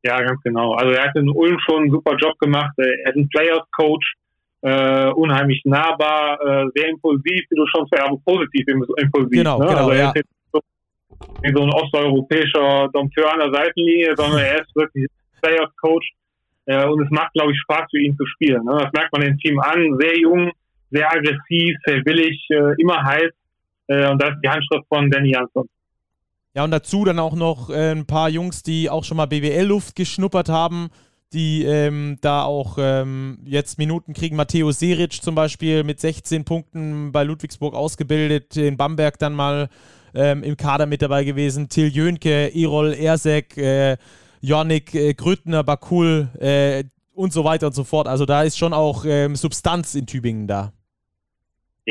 Ja, ganz genau. Also er hat in Ulm schon einen super Job gemacht. Er ist ein Players-Coach, äh, unheimlich nahbar, äh, sehr impulsiv, wie du schon sagst, aber positiv impulsiv. Genau, ne? genau, also er ja. ist jetzt so, so ein osteuropäischer Dompteur an der Seitenlinie, sondern er ist wirklich Players-Coach äh, und es macht, glaube ich, Spaß für ihn zu spielen. Ne? Das merkt man dem Team an. Sehr jung, sehr aggressiv, sehr willig, äh, immer heiß. Äh, und das ist die Handschrift von Danny Jansson. Ja, und dazu dann auch noch äh, ein paar Jungs, die auch schon mal BWL-Luft geschnuppert haben, die ähm, da auch ähm, jetzt Minuten kriegen. Matteo Seric zum Beispiel mit 16 Punkten bei Ludwigsburg ausgebildet, in Bamberg dann mal ähm, im Kader mit dabei gewesen. Till Jönke, Erol Ersek, äh, Jonik äh, Grüttner, Bakul äh, und so weiter und so fort. Also da ist schon auch ähm, Substanz in Tübingen da.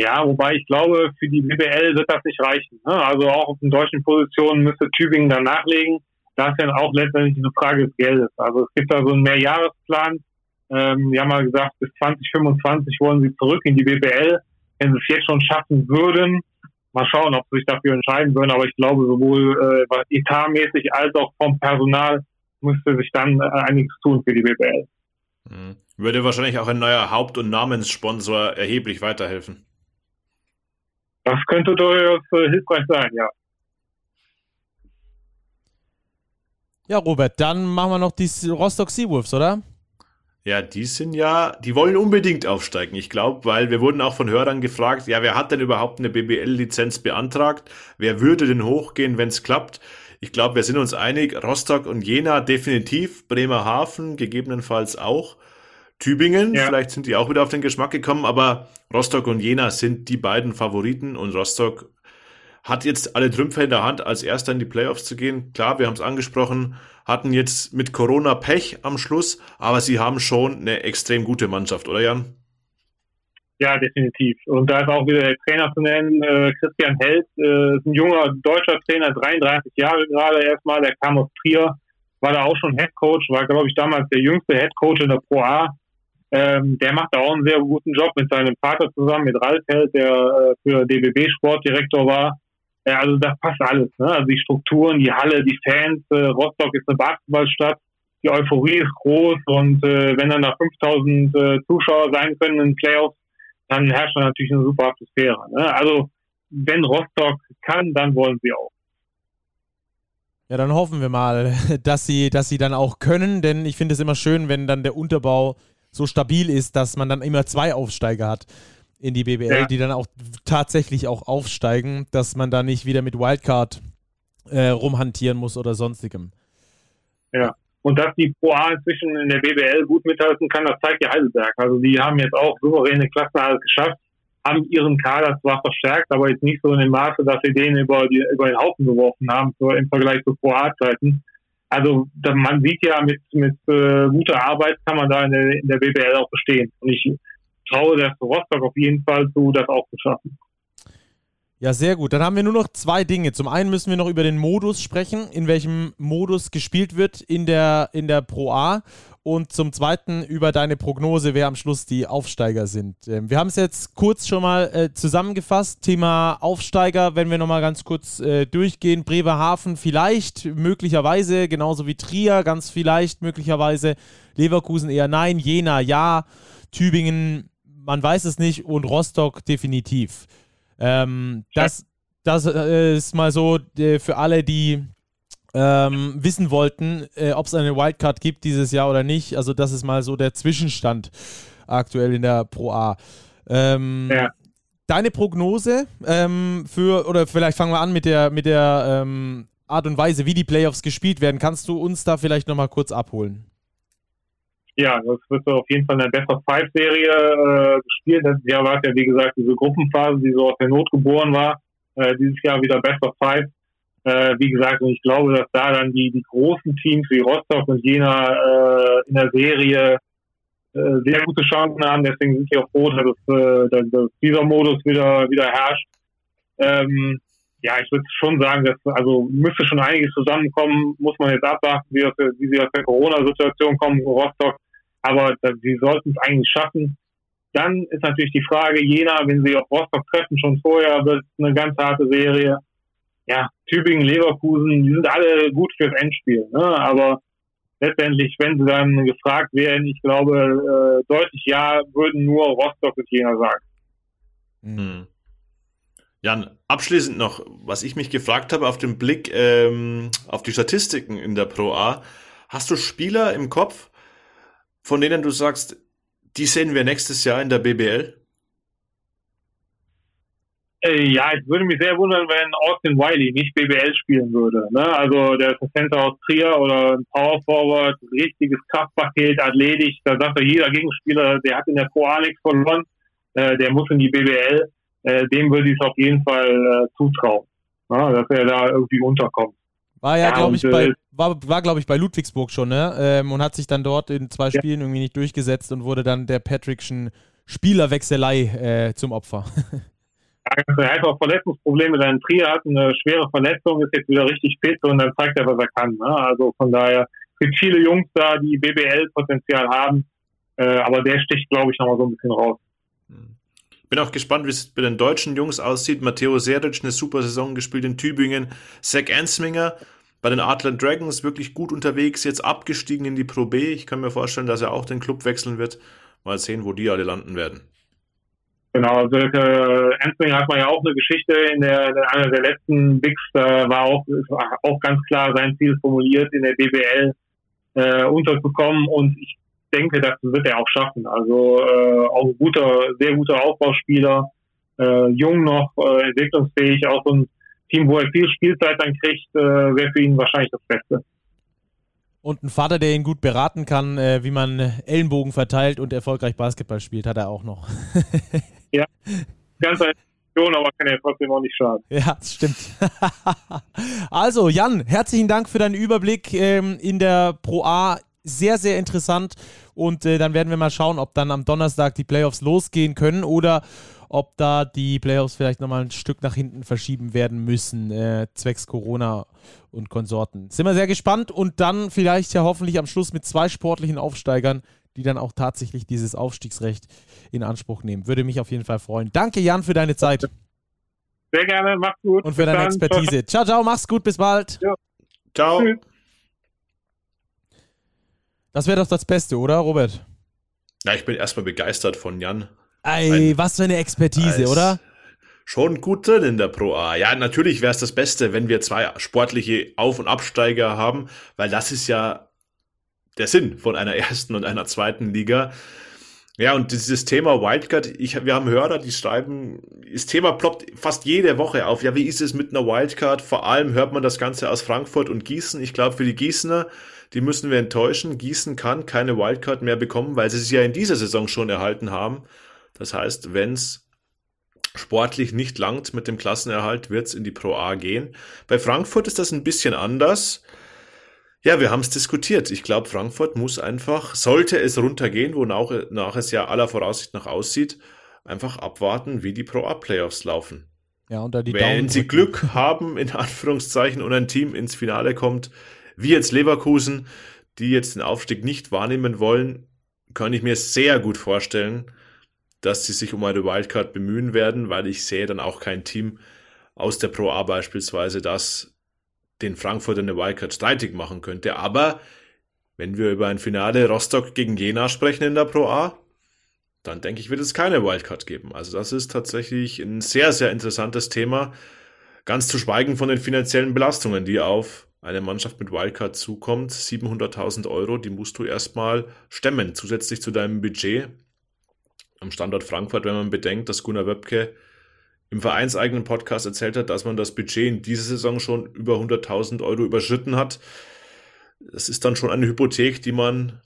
Ja, wobei ich glaube, für die BBL wird das nicht reichen. Ne? Also auch auf den deutschen Positionen müsste Tübingen dann nachlegen. Da ist dann auch letztendlich eine Frage des Geldes. Also es gibt da so einen Mehrjahresplan. Ähm, wir haben mal gesagt, bis 2025 wollen sie zurück in die BBL. Wenn sie es jetzt schon schaffen würden, mal schauen, ob sie sich dafür entscheiden würden. Aber ich glaube, sowohl äh, etatmäßig als auch vom Personal müsste sich dann äh, einiges tun für die BBL. Mhm. Würde wahrscheinlich auch ein neuer Haupt- und Namenssponsor erheblich weiterhelfen. Das könnte durchaus äh, hilfreich sein, ja. Ja, Robert, dann machen wir noch die Rostock Seawolves, oder? Ja, die sind ja, die wollen unbedingt aufsteigen, ich glaube, weil wir wurden auch von Hörern gefragt, ja, wer hat denn überhaupt eine BBL-Lizenz beantragt? Wer würde denn hochgehen, wenn es klappt? Ich glaube, wir sind uns einig, Rostock und Jena definitiv, Bremerhaven gegebenenfalls auch. Tübingen, ja. vielleicht sind die auch wieder auf den Geschmack gekommen, aber Rostock und Jena sind die beiden Favoriten und Rostock hat jetzt alle Trümpfe in der Hand, als erster in die Playoffs zu gehen. Klar, wir haben es angesprochen, hatten jetzt mit Corona Pech am Schluss, aber sie haben schon eine extrem gute Mannschaft, oder Jan? Ja, definitiv. Und da ist auch wieder der Trainer zu nennen, äh, Christian Held, äh, ist ein junger deutscher Trainer, 33 Jahre gerade erstmal, der kam aus Trier, war da auch schon Head Coach, war glaube ich damals der jüngste Head Coach in der Pro A ähm, der macht auch einen sehr guten Job mit seinem Vater zusammen, mit Ralf Held, der äh, für DBB Sportdirektor war. Äh, also das passt alles. Ne? Also die Strukturen, die Halle, die Fans. Äh, Rostock ist eine Basketballstadt. Die Euphorie ist groß und äh, wenn dann da 5000 äh, Zuschauer sein können in Playoffs, dann herrscht da natürlich eine super Atmosphäre. Ne? Also wenn Rostock kann, dann wollen sie auch. Ja, dann hoffen wir mal, (laughs) dass sie, dass sie dann auch können, denn ich finde es immer schön, wenn dann der Unterbau so stabil ist, dass man dann immer zwei Aufsteiger hat in die BBL, ja. die dann auch tatsächlich auch aufsteigen, dass man da nicht wieder mit Wildcard äh, rumhantieren muss oder sonstigem. Ja, und dass die Pro A inzwischen in der BBL gut mithalten kann, das zeigt ja Heidelberg. Also die haben jetzt auch souveräne Klassenerhalt geschafft, haben ihren Kader zwar verstärkt, aber jetzt nicht so in dem Maße, dass sie den über, die, über den Haufen geworfen haben so im Vergleich zu Pro A-Zeiten. Also man sieht ja, mit, mit äh, guter Arbeit kann man da in der, in der BBL auch bestehen. Und ich traue der Rostock auf jeden Fall zu, das auch zu schaffen. Ja, sehr gut. Dann haben wir nur noch zwei Dinge. Zum einen müssen wir noch über den Modus sprechen, in welchem Modus gespielt wird in der, in der Pro A. Und zum zweiten über deine Prognose, wer am Schluss die Aufsteiger sind. Ähm, wir haben es jetzt kurz schon mal äh, zusammengefasst. Thema Aufsteiger, wenn wir nochmal ganz kurz äh, durchgehen. Bremerhaven vielleicht, möglicherweise, genauso wie Trier, ganz vielleicht, möglicherweise. Leverkusen eher nein. Jena ja. Tübingen, man weiß es nicht. Und Rostock definitiv. Ähm, das, das äh, ist mal so äh, für alle, die ähm, wissen wollten, äh, ob es eine Wildcard gibt dieses Jahr oder nicht. Also das ist mal so der Zwischenstand aktuell in der Pro A. Ähm, ja. Deine Prognose ähm, für, oder vielleicht fangen wir an mit der, mit der ähm, Art und Weise, wie die Playoffs gespielt werden. Kannst du uns da vielleicht nochmal kurz abholen? Ja, das wird auf jeden Fall eine Best of Five Serie äh, gespielt. Das Jahr war es ja, wie gesagt, diese Gruppenphase, die so aus der Not geboren war. Äh, dieses Jahr wieder Best of Five. Äh, wie gesagt, und ich glaube, dass da dann die, die großen Teams wie Rostock und Jena äh, in der Serie äh, sehr gute Chancen haben. Deswegen sind wir auch froh, dass, äh, dass, dass dieser Modus wieder, wieder herrscht. Ähm, ja, ich würde schon sagen, dass also müsste schon einiges zusammenkommen, muss man jetzt abwarten, wie, das, wie sie aus der Corona-Situation kommen, Rostock. Aber sie sollten es eigentlich schaffen. Dann ist natürlich die Frage, Jena, wenn sie auf Rostock treffen, schon vorher wird es eine ganz harte Serie. Ja, Tübingen, Leverkusen, die sind alle gut fürs Endspiel. Ne? Aber letztendlich, wenn sie dann gefragt werden, ich glaube, äh, deutlich ja, würden nur Rostock und Jena sagen. Mhm. Jan, abschließend noch, was ich mich gefragt habe auf den Blick ähm, auf die Statistiken in der Pro A. Hast du Spieler im Kopf, von denen du sagst, die sehen wir nächstes Jahr in der BBL? Äh, ja, ich würde mich sehr wundern, wenn Austin Wiley nicht BBL spielen würde. Ne? Also der ist ein Center aus Trier oder ein Power Forward, richtiges Kraftpaket, athletisch. Da sagt er, jeder Gegenspieler, der hat in der Pro A nichts verloren, äh, der muss in die BBL. Äh, dem würde ich es auf jeden Fall äh, zutrauen, ne? dass er da irgendwie unterkommt. War ja, ja glaube ich, bei, war, war glaube ich, bei Ludwigsburg schon, ne? Ähm, und hat sich dann dort in zwei Spielen ja. irgendwie nicht durchgesetzt und wurde dann der Patrickschen Spielerwechselei äh, zum Opfer. (laughs) Er hat auch Verletzungsprobleme in seinem Trier, hat eine schwere Verletzung, ist jetzt wieder richtig fit und dann zeigt er, was er kann. Ne? Also von daher gibt viele Jungs da, die BBL-Potenzial haben, äh, aber der sticht, glaube ich, nochmal so ein bisschen raus. Bin auch gespannt, wie es bei den deutschen Jungs aussieht. Matteo Seric, eine super Saison gespielt in Tübingen. Zach Ansminger bei den Artland Dragons wirklich gut unterwegs, jetzt abgestiegen in die Pro B. Ich kann mir vorstellen, dass er auch den Club wechseln wird. Mal sehen, wo die alle landen werden. Genau, also äh, Ansminger hat man ja auch eine Geschichte in der, in einer der letzten Bigs, da war auch, auch ganz klar sein Ziel formuliert, in der BBL äh, unterzukommen und ich denke, das wird er auch schaffen. Also äh, auch ein guter, sehr guter Aufbauspieler, äh, jung noch, äh, entwicklungsfähig, auch so ein Team, wo er viel Spielzeit dann kriegt, äh, wäre für ihn wahrscheinlich das Beste. Und ein Vater, der ihn gut beraten kann, äh, wie man Ellenbogen verteilt und erfolgreich Basketball spielt, hat er auch noch. (laughs) ja, ganz Situation, aber kann ja trotzdem auch nicht schaden. Ja, das stimmt. (laughs) also, Jan, herzlichen Dank für deinen Überblick ähm, in der Pro A sehr, sehr interessant. Und äh, dann werden wir mal schauen, ob dann am Donnerstag die Playoffs losgehen können oder ob da die Playoffs vielleicht nochmal ein Stück nach hinten verschieben werden müssen, äh, zwecks Corona und Konsorten. Sind wir sehr gespannt und dann vielleicht ja hoffentlich am Schluss mit zwei sportlichen Aufsteigern, die dann auch tatsächlich dieses Aufstiegsrecht in Anspruch nehmen. Würde mich auf jeden Fall freuen. Danke, Jan, für deine Zeit. Sehr gerne, mach's gut. Und für deine Expertise. Ciao, ciao, mach's gut, bis bald. Ja. Ciao. Tschüss. Das wäre doch das Beste, oder, Robert? Ja, ich bin erstmal begeistert von Jan. Ey, Ein, was für eine Expertise, oder? Schon gut drin in der Pro A. Ja, natürlich wäre es das Beste, wenn wir zwei sportliche Auf- und Absteiger haben, weil das ist ja der Sinn von einer (laughs) ersten und einer zweiten Liga. Ja, und dieses Thema Wildcard, ich, wir haben Hörer, die schreiben, das Thema ploppt fast jede Woche auf. Ja, wie ist es mit einer Wildcard? Vor allem hört man das Ganze aus Frankfurt und Gießen. Ich glaube, für die Gießener die müssen wir enttäuschen. Gießen kann keine Wildcard mehr bekommen, weil sie es ja in dieser Saison schon erhalten haben. Das heißt, wenn es sportlich nicht langt mit dem Klassenerhalt, wird es in die Pro A gehen. Bei Frankfurt ist das ein bisschen anders. Ja, wir haben es diskutiert. Ich glaube, Frankfurt muss einfach, sollte es runtergehen, wonach nach es ja aller Voraussicht nach aussieht, einfach abwarten, wie die Pro A Playoffs laufen. Ja, und da die Wenn Daumen sie Glück haben, in Anführungszeichen, und ein Team ins Finale kommt, wie jetzt Leverkusen, die jetzt den Aufstieg nicht wahrnehmen wollen, kann ich mir sehr gut vorstellen, dass sie sich um eine Wildcard bemühen werden, weil ich sehe dann auch kein Team aus der Pro A beispielsweise, das den Frankfurt eine Wildcard streitig machen könnte. Aber wenn wir über ein Finale Rostock gegen Jena sprechen in der Pro A, dann denke ich, wird es keine Wildcard geben. Also das ist tatsächlich ein sehr, sehr interessantes Thema. Ganz zu schweigen von den finanziellen Belastungen, die auf eine Mannschaft mit Wildcard zukommt, 700.000 Euro, die musst du erstmal stemmen, zusätzlich zu deinem Budget am Standort Frankfurt, wenn man bedenkt, dass Gunnar Wöbke im vereinseigenen Podcast erzählt hat, dass man das Budget in dieser Saison schon über 100.000 Euro überschritten hat. Das ist dann schon eine Hypothek, die man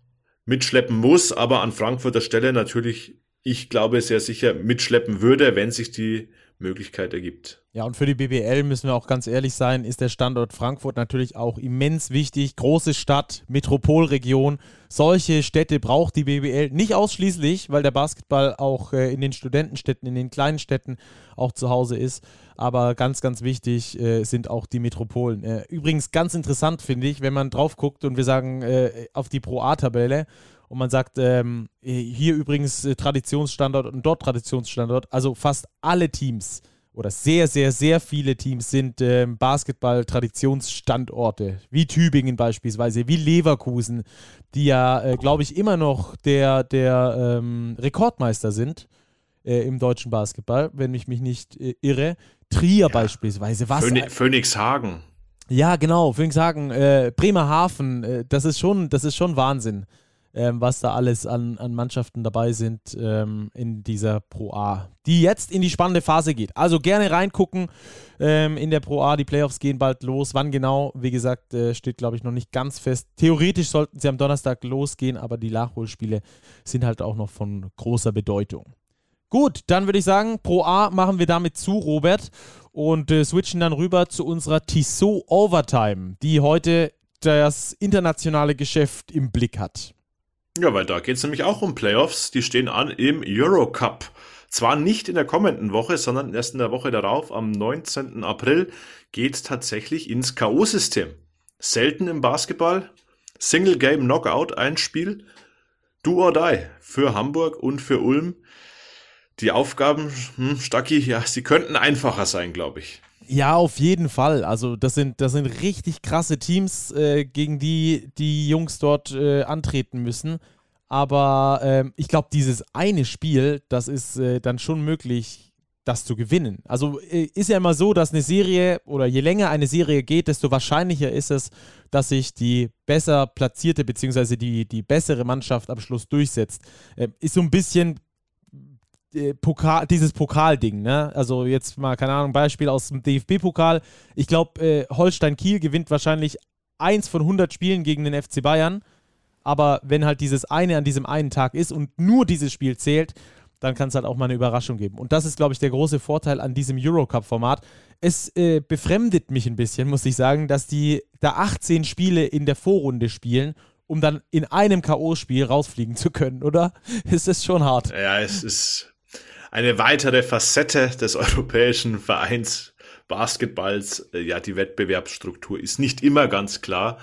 mitschleppen muss, aber an Frankfurter Stelle natürlich ich glaube, sehr sicher mitschleppen würde, wenn sich die Möglichkeit ergibt. Ja, und für die BBL müssen wir auch ganz ehrlich sein, ist der Standort Frankfurt natürlich auch immens wichtig. Große Stadt, Metropolregion. Solche Städte braucht die BBL nicht ausschließlich, weil der Basketball auch äh, in den Studentenstädten, in den kleinen Städten auch zu Hause ist. Aber ganz, ganz wichtig äh, sind auch die Metropolen. Äh, übrigens ganz interessant finde ich, wenn man drauf guckt und wir sagen auf die Pro A-Tabelle und man sagt, ähm, hier übrigens äh, Traditionsstandort und dort Traditionsstandort. Also fast alle Teams oder sehr, sehr, sehr viele Teams sind ähm, Basketball-Traditionsstandorte, wie Tübingen beispielsweise, wie Leverkusen, die ja, äh, glaube ich, immer noch der, der ähm, Rekordmeister sind äh, im deutschen Basketball, wenn ich mich nicht äh, irre. Trier ja. beispielsweise. Was? Phönix, Phönixhagen. Ja, genau, Phönixhagen, äh, Bremerhaven, äh, das ist schon, das ist schon Wahnsinn ähm, was da alles an, an Mannschaften dabei sind ähm, in dieser Pro A, die jetzt in die spannende Phase geht. Also gerne reingucken ähm, in der Pro A. Die Playoffs gehen bald los. Wann genau, wie gesagt, äh, steht glaube ich noch nicht ganz fest. Theoretisch sollten sie am Donnerstag losgehen, aber die Nachholspiele sind halt auch noch von großer Bedeutung. Gut, dann würde ich sagen, Pro A machen wir damit zu, Robert, und äh, switchen dann rüber zu unserer Tissot Overtime, die heute das internationale Geschäft im Blick hat. Ja, weil da geht es nämlich auch um Playoffs. Die stehen an im Eurocup. Zwar nicht in der kommenden Woche, sondern erst in der Woche darauf, am 19. April, geht es tatsächlich ins K.O.-System. Selten im Basketball. Single Game Knockout, ein Spiel. Do or die für Hamburg und für Ulm. Die Aufgaben, hm, Stacki, ja, sie könnten einfacher sein, glaube ich. Ja, auf jeden Fall. Also das sind, das sind richtig krasse Teams, äh, gegen die die Jungs dort äh, antreten müssen. Aber äh, ich glaube, dieses eine Spiel, das ist äh, dann schon möglich, das zu gewinnen. Also äh, ist ja immer so, dass eine Serie oder je länger eine Serie geht, desto wahrscheinlicher ist es, dass sich die besser platzierte bzw. Die, die bessere Mannschaft am Schluss durchsetzt. Ähm, ist so ein bisschen äh, Pokal, dieses Pokalding, ne? Also jetzt mal, keine Ahnung, Beispiel aus dem DFB-Pokal. Ich glaube, äh, Holstein Kiel gewinnt wahrscheinlich eins von 100 Spielen gegen den FC Bayern. Aber wenn halt dieses eine an diesem einen Tag ist und nur dieses Spiel zählt, dann kann es halt auch mal eine Überraschung geben. Und das ist, glaube ich, der große Vorteil an diesem Eurocup-Format. Es äh, befremdet mich ein bisschen, muss ich sagen, dass die da 18 Spiele in der Vorrunde spielen um dann in einem K.O.-Spiel rausfliegen zu können, oder? (laughs) Ist das schon hart? Ja, es ist eine weitere Facette des europäischen Vereins Basketballs. Äh, ja, die Wettbewerbsstruktur ist nicht immer ganz klar.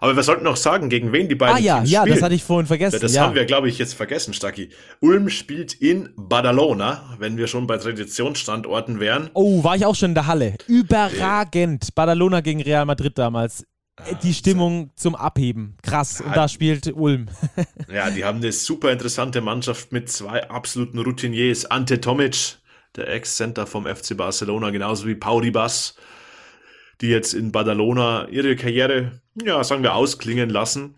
Aber wir sollten noch sagen, gegen wen die beiden ah, ja, Teams ja, spielen. Ja, das hatte ich vorhin vergessen. Das ja. haben wir, glaube ich, jetzt vergessen, Stacki. Ulm spielt in Badalona, wenn wir schon bei Traditionsstandorten wären. Oh, war ich auch schon in der Halle. Überragend. Badalona gegen Real Madrid damals. Äh, die Stimmung zum Abheben. Krass. Und da spielt Ulm. (laughs) ja, die haben eine super interessante Mannschaft mit zwei absoluten Routiniers. Ante Tomic, der Ex-Center vom FC Barcelona, genauso wie Pauli Bass, die jetzt in Badalona ihre Karriere, ja, sagen wir, ausklingen lassen.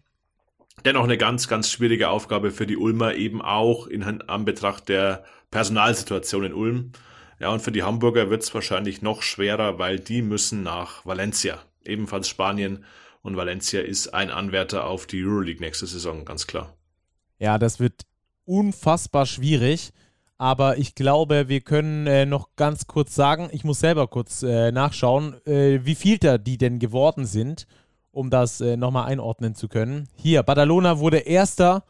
Dennoch eine ganz, ganz schwierige Aufgabe für die Ulmer, eben auch in Anbetracht der Personalsituation in Ulm. Ja, und für die Hamburger wird es wahrscheinlich noch schwerer, weil die müssen nach Valencia ebenfalls Spanien. Und Valencia ist ein Anwärter auf die Euroleague nächste Saison, ganz klar. Ja, das wird unfassbar schwierig. Aber ich glaube, wir können äh, noch ganz kurz sagen, ich muss selber kurz äh, nachschauen, äh, wie viel da die denn geworden sind, um das äh, nochmal einordnen zu können. Hier, Badalona wurde erster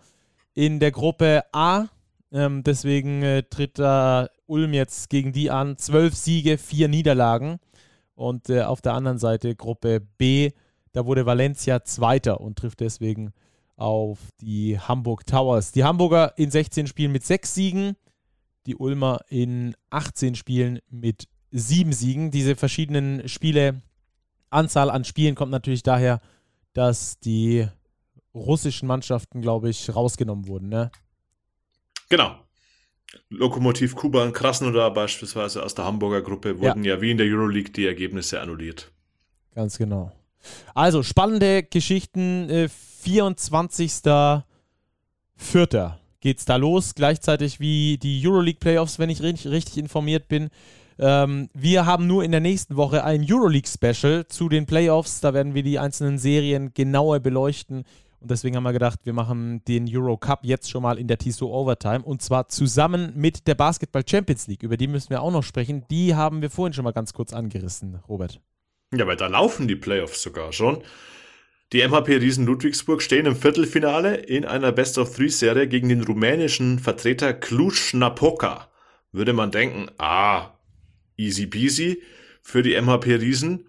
in der Gruppe A. Ähm, deswegen äh, tritt da Ulm jetzt gegen die an. Zwölf Siege, vier Niederlagen. Und äh, auf der anderen Seite Gruppe B, da wurde Valencia Zweiter und trifft deswegen auf die Hamburg Towers. Die Hamburger in 16 Spielen mit 6 Siegen, die Ulmer in 18 Spielen mit 7 Siegen. Diese verschiedenen Spiele, Anzahl an Spielen kommt natürlich daher, dass die russischen Mannschaften, glaube ich, rausgenommen wurden. Ne? Genau. Lokomotiv Kuban, Krasnodar beispielsweise aus der Hamburger Gruppe wurden ja. ja wie in der Euroleague die Ergebnisse annulliert. Ganz genau. Also spannende Geschichten. Äh, 24.04. geht's da los, gleichzeitig wie die Euroleague Playoffs, wenn ich richtig, richtig informiert bin. Ähm, wir haben nur in der nächsten Woche ein Euroleague Special zu den Playoffs. Da werden wir die einzelnen Serien genauer beleuchten Und deswegen haben wir gedacht, wir machen den Euro Cup jetzt schon mal in der TISO Overtime und zwar zusammen mit der Basketball Champions League. Über die müssen wir auch noch sprechen. Die haben wir vorhin schon mal ganz kurz angerissen, Robert. Ja, weil da laufen die Playoffs sogar schon. Die MHP Riesen Ludwigsburg stehen im Viertelfinale in einer Best-of-Three-Serie gegen den rumänischen Vertreter Cluj-Napoca. Würde man denken, ah, easy peasy für die MHP Riesen,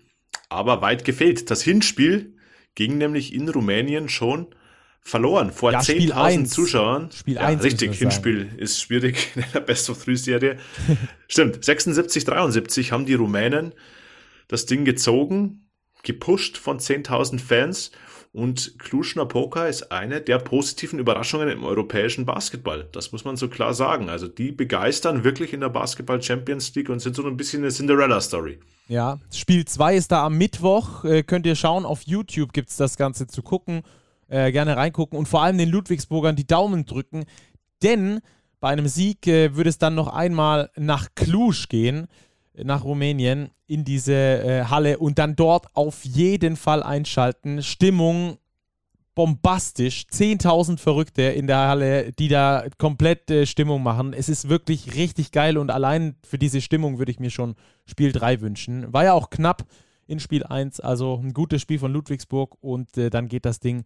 aber weit gefehlt. Das Hinspiel ging nämlich in Rumänien schon verloren vor Ja, Spiel 10.000 eins. Zuschauern. Spiel ja, eins richtig, müssen wir Hinspiel ist schwierig (laughs) in der Best of Three Serie. (laughs) Stimmt, 76, 73 haben die Rumänen das Ding gezogen, gepusht von 10.000 Fans und Cluj-Napoca ist eine der positiven Überraschungen im europäischen Basketball. Das muss man so klar sagen. Also die begeistern wirklich in der Basketball Champions League und sind so ein bisschen eine Cinderella-Story. Ja, Spiel 2 ist da am Mittwoch. Äh, könnt ihr schauen, auf YouTube gibt es das Ganze zu gucken. Äh, gerne reingucken und vor allem den Ludwigsburgern die Daumen drücken. Denn bei einem Sieg äh, würde es dann noch einmal nach Cluj gehen, nach Rumänien, in diese äh, Halle und dann dort auf jeden Fall einschalten. Stimmung bombastisch. 10.000 Verrückte in der Halle, die da komplett äh, Stimmung machen. Es ist wirklich richtig geil und allein für diese Stimmung würde ich mir schon Spiel 3 wünschen. War ja auch knapp in Spiel 1, also ein gutes Spiel von Ludwigsburg und äh, dann geht das Ding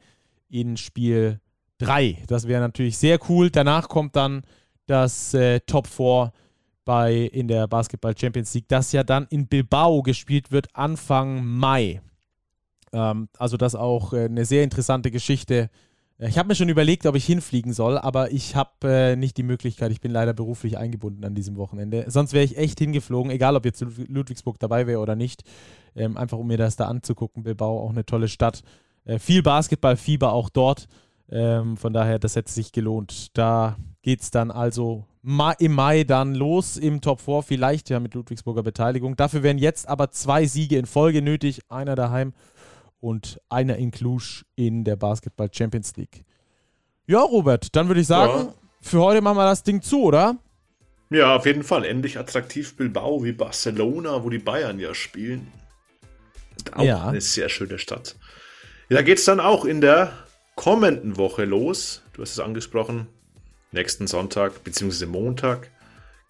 in Spiel 3. Das wäre natürlich sehr cool. Danach kommt dann das äh, Top 4 bei in der Basketball Champions League, das ja dann in Bilbao gespielt wird Anfang Mai. Ähm, also das auch äh, eine sehr interessante Geschichte. Äh, Ich habe mir schon überlegt, ob ich hinfliegen soll, aber ich habe äh, nicht die Möglichkeit. Ich bin leider beruflich eingebunden an diesem Wochenende. Sonst wäre ich echt hingeflogen, egal ob jetzt Lud- Ludwigsburg dabei wäre oder nicht. Ähm, einfach um mir das da anzugucken. Bilbao auch eine tolle Stadt. Äh, viel Basketballfieber auch dort. Ähm, von daher, das hätte sich gelohnt. Da geht es dann also im Mai dann los im Top 4, vielleicht ja mit Ludwigsburger Beteiligung. Dafür wären jetzt aber zwei Siege in Folge nötig. Einer daheim und einer in Cluj in der Basketball Champions League. Ja, Robert, dann würde ich sagen, Ja. für heute machen wir das Ding zu, oder? Ja, auf jeden Fall. Endlich attraktiv Bilbao wie Barcelona, wo die Bayern ja spielen. Auch Ja. eine sehr schöne Stadt. Ja, da geht es dann auch in der kommenden Woche los. Du hast es angesprochen. Nächsten Sonntag bzw. Montag.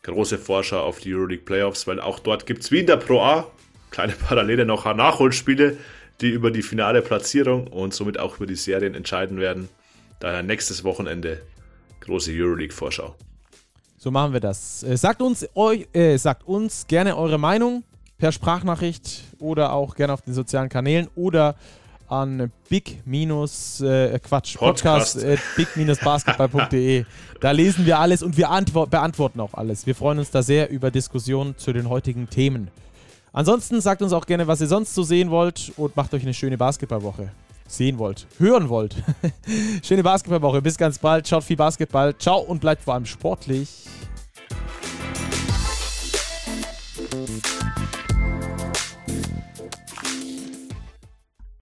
Große Vorschau auf die Euroleague Playoffs, weil auch dort gibt es wie in der Pro A kleine (laughs) Parallele noch Nachholspiele, die über die finale Platzierung und somit auch über die Serien entscheiden werden. Daher nächstes Wochenende große Euroleague-Vorschau. So machen wir das. Äh, sagt, uns, eu, äh, sagt uns gerne eure Meinung per Sprachnachricht oder auch gerne auf den sozialen Kanälen oder an big minus äh, Quatsch Podcast. Podcast äh, big-basketball.de. Da lesen wir alles und wir antwo- beantworten auch alles. Wir freuen uns da sehr über Diskussionen zu den heutigen Themen. Ansonsten sagt uns auch gerne, was ihr sonst so sehen wollt und macht euch eine schöne Basketballwoche. Sehen wollt, hören wollt. (laughs) schöne Basketballwoche. Bis ganz bald. Schaut viel Basketball. Ciao und bleibt vor allem sportlich.